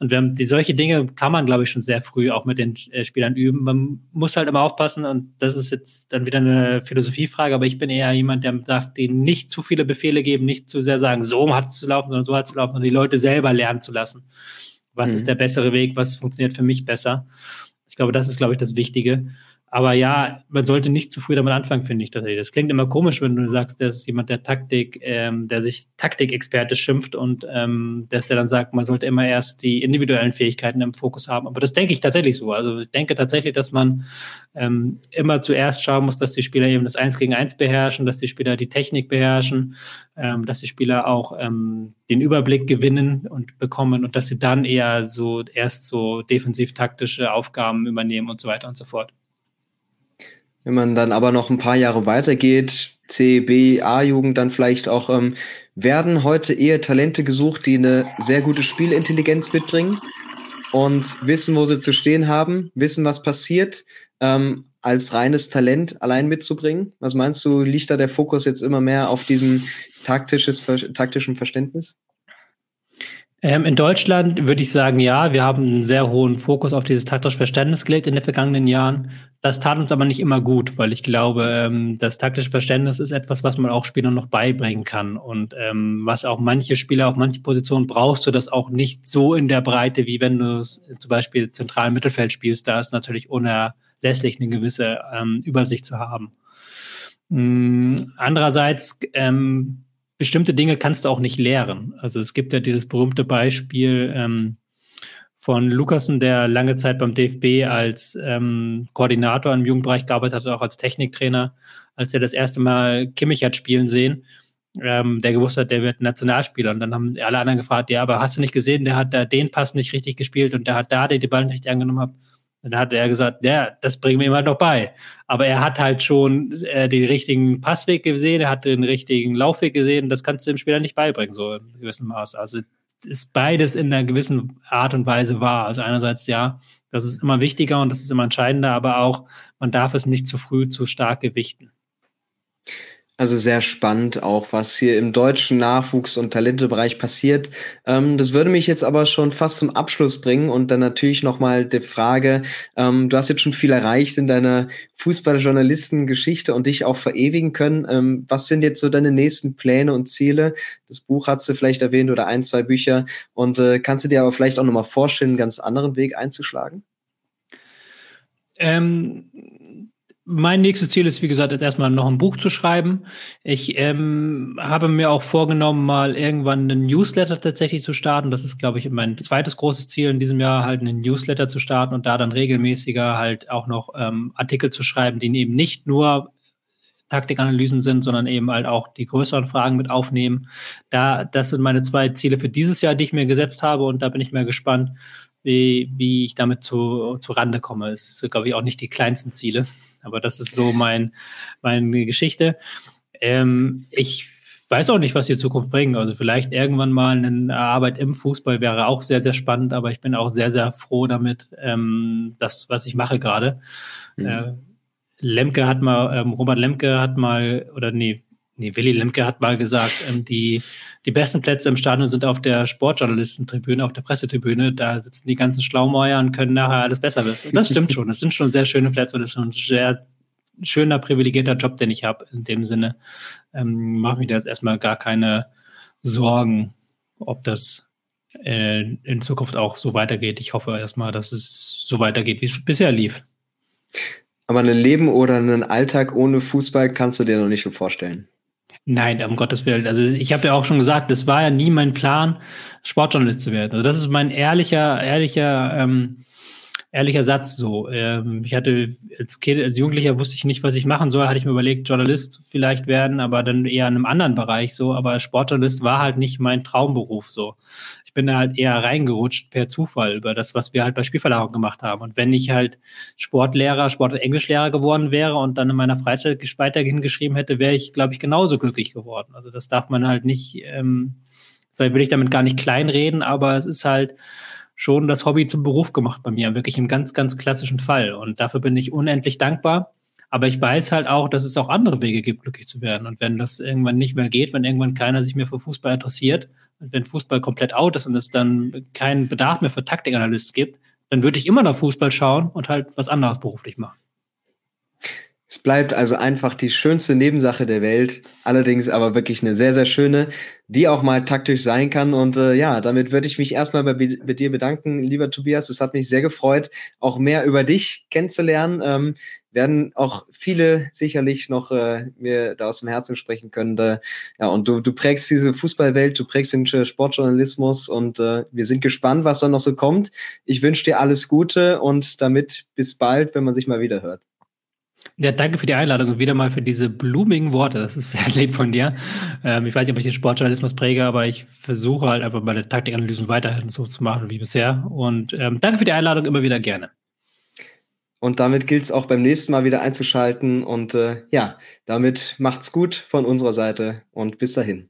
[SPEAKER 2] Und wir haben die solche Dinge kann man, glaube ich, schon sehr früh auch mit den äh, Spielern üben. Man muss halt immer aufpassen, und das ist jetzt dann wieder eine Philosophiefrage, aber ich bin eher jemand, der sagt, denen nicht zu viele Befehle geben, nicht zu sehr sagen, so hat es zu laufen, sondern so hat es zu laufen und die Leute selber lernen zu lassen. Was mhm. ist der bessere Weg? Was funktioniert für mich besser? Ich glaube, das ist, glaube ich, das Wichtige. Aber ja, man sollte nicht zu früh damit anfangen, finde ich tatsächlich. Das klingt immer komisch, wenn du sagst, ist jemand, der Taktik, ähm, der sich Taktikexperte schimpft und ähm, dass der dann sagt, man sollte immer erst die individuellen Fähigkeiten im Fokus haben. Aber das denke ich tatsächlich so. Also ich denke tatsächlich, dass man ähm, immer zuerst schauen muss, dass die Spieler eben das Eins gegen Eins beherrschen, dass die Spieler die Technik beherrschen, ähm, dass die Spieler auch ähm, den Überblick gewinnen und bekommen und dass sie dann eher so erst so defensiv-taktische Aufgaben übernehmen und so weiter und so fort.
[SPEAKER 1] Wenn man dann aber noch ein paar Jahre weitergeht, C, B, A-Jugend, dann vielleicht auch, ähm, werden heute eher Talente gesucht, die eine sehr gute Spielintelligenz mitbringen und wissen, wo sie zu stehen haben, wissen, was passiert, ähm, als reines Talent allein mitzubringen? Was meinst du, liegt da der Fokus jetzt immer mehr auf diesem taktisches, taktischen Verständnis?
[SPEAKER 2] Ähm, in Deutschland würde ich sagen, ja, wir haben einen sehr hohen Fokus auf dieses taktische Verständnis gelegt in den vergangenen Jahren. Das tat uns aber nicht immer gut, weil ich glaube, ähm, das taktische Verständnis ist etwas, was man auch Spielern noch beibringen kann. Und ähm, was auch manche Spieler auf manche Positionen brauchst du das auch nicht so in der Breite, wie wenn du es zum Beispiel zentral Mittelfeld spielst. Da ist natürlich unerlässlich eine gewisse ähm, Übersicht zu haben. Ähm, andererseits ähm, bestimmte Dinge kannst du auch nicht lehren. Also es gibt ja dieses berühmte Beispiel ähm, von Lukasen, der lange Zeit beim DFB als ähm, Koordinator im Jugendbereich gearbeitet hat, auch als Techniktrainer, als er das erste Mal Kimmich hat spielen sehen, ähm, der gewusst hat, der wird Nationalspieler. Und dann haben alle anderen gefragt, ja, aber hast du nicht gesehen, der hat da den Pass nicht richtig gespielt und der hat da den Ball nicht richtig angenommen. Hat. Dann hat er gesagt, ja, das bringen wir ihm halt noch bei. Aber er hat halt schon äh, den richtigen Passweg gesehen, er hat den richtigen Laufweg gesehen. Das kannst du dem Spieler nicht beibringen, so in gewissem Maß. Also ist beides in einer gewissen Art und Weise wahr. Also einerseits ja, das ist immer wichtiger und das ist immer entscheidender, aber auch man darf es nicht zu früh zu stark gewichten.
[SPEAKER 1] Also sehr spannend auch, was hier im deutschen Nachwuchs- und Talentebereich passiert. Ähm, das würde mich jetzt aber schon fast zum Abschluss bringen und dann natürlich nochmal die Frage, ähm, du hast jetzt schon viel erreicht in deiner Fußballjournalistengeschichte und dich auch verewigen können. Ähm, was sind jetzt so deine nächsten Pläne und Ziele? Das Buch hast du vielleicht erwähnt oder ein, zwei Bücher. Und äh, kannst du dir aber vielleicht auch nochmal vorstellen, einen ganz anderen Weg einzuschlagen?
[SPEAKER 2] Ähm, mein nächstes Ziel ist, wie gesagt, jetzt erstmal noch ein Buch zu schreiben. Ich ähm, habe mir auch vorgenommen, mal irgendwann einen Newsletter tatsächlich zu starten. Das ist, glaube ich, mein zweites großes Ziel in diesem Jahr, halt einen Newsletter zu starten und da dann regelmäßiger halt auch noch ähm, Artikel zu schreiben, die eben nicht nur Taktikanalysen sind, sondern eben halt auch die größeren Fragen mit aufnehmen. Da, das sind meine zwei Ziele für dieses Jahr, die ich mir gesetzt habe und da bin ich mal gespannt, wie, wie ich damit zu, zu Rande komme. Es sind, glaube ich, auch nicht die kleinsten Ziele. Aber das ist so mein, meine Geschichte. Ähm, ich weiß auch nicht, was die Zukunft bringt. Also vielleicht irgendwann mal eine Arbeit im Fußball wäre auch sehr, sehr spannend, aber ich bin auch sehr, sehr froh damit, ähm, das, was ich mache gerade. Mhm. Äh, Lemke hat mal, ähm, Robert Lemke hat mal, oder nee, nee, Willy Lemke hat mal gesagt, ähm, die, die besten Plätze im Stadion sind auf der Sportjournalistentribüne, auf der Pressetribüne. Da sitzen die ganzen Schlaumäuer und können nachher alles besser wissen. Und das stimmt schon. Das sind schon sehr schöne Plätze und das ist schon ein sehr schöner, privilegierter Job, den ich habe. In dem Sinne ähm, mache ich mir jetzt erstmal gar keine Sorgen, ob das äh, in Zukunft auch so weitergeht. Ich hoffe erstmal, dass es so weitergeht, wie es bisher lief.
[SPEAKER 1] Aber ein Leben oder einen Alltag ohne Fußball kannst du dir noch nicht so vorstellen.
[SPEAKER 2] Nein, um Gottes Willen. Also ich habe ja auch schon gesagt, es war ja nie mein Plan, Sportjournalist zu werden. Also das ist mein ehrlicher, ehrlicher ähm, ehrlicher Satz so. Ähm, ich hatte als Kind, als Jugendlicher wusste ich nicht, was ich machen soll. Hatte ich mir überlegt, Journalist vielleicht werden, aber dann eher in einem anderen Bereich so. Aber Sportjournalist war halt nicht mein Traumberuf so. Ich bin da halt eher reingerutscht per Zufall über das, was wir halt bei Spielverlagerung gemacht haben. Und wenn ich halt Sportlehrer, Sport- und Englischlehrer geworden wäre und dann in meiner Freizeit weiterhin geschrieben hätte, wäre ich, glaube ich, genauso glücklich geworden. Also das darf man halt nicht ähm, will ich damit gar nicht kleinreden, aber es ist halt schon das Hobby zum Beruf gemacht bei mir, wirklich im ganz, ganz klassischen Fall. Und dafür bin ich unendlich dankbar. Aber ich weiß halt auch, dass es auch andere Wege gibt, glücklich zu werden. Und wenn das irgendwann nicht mehr geht, wenn irgendwann keiner sich mehr für Fußball interessiert, und wenn Fußball komplett out ist und es dann keinen Bedarf mehr für Taktikanalysten gibt, dann würde ich immer noch Fußball schauen und halt was anderes beruflich machen.
[SPEAKER 1] Es bleibt also einfach die schönste Nebensache der Welt, allerdings aber wirklich eine sehr, sehr schöne, die auch mal taktisch sein kann. Und äh, ja, damit würde ich mich erstmal bei, bei, dir bedanken, lieber Tobias. Es hat mich sehr gefreut, auch mehr über dich kennenzulernen. Ähm, werden auch viele sicherlich noch äh, mir da aus dem Herzen sprechen können. Da, ja, und du, du prägst diese Fußballwelt, du prägst den Sportjournalismus und äh, wir sind gespannt, was da noch so kommt. Ich wünsche dir alles Gute und damit bis bald, wenn man sich mal wieder hört.
[SPEAKER 2] Ja, danke für die Einladung und wieder mal für diese blumigen Worte. Das ist sehr lieb von dir. Ähm, ich weiß nicht, ob ich den Sportjournalismus präge, aber ich versuche halt einfach meine Taktikanalysen weiterhin so zu machen wie bisher. Und ähm, danke für die Einladung, immer wieder gerne.
[SPEAKER 1] Und damit gilt es auch beim nächsten Mal wieder einzuschalten. Und äh, ja, damit macht's gut von unserer Seite und bis dahin.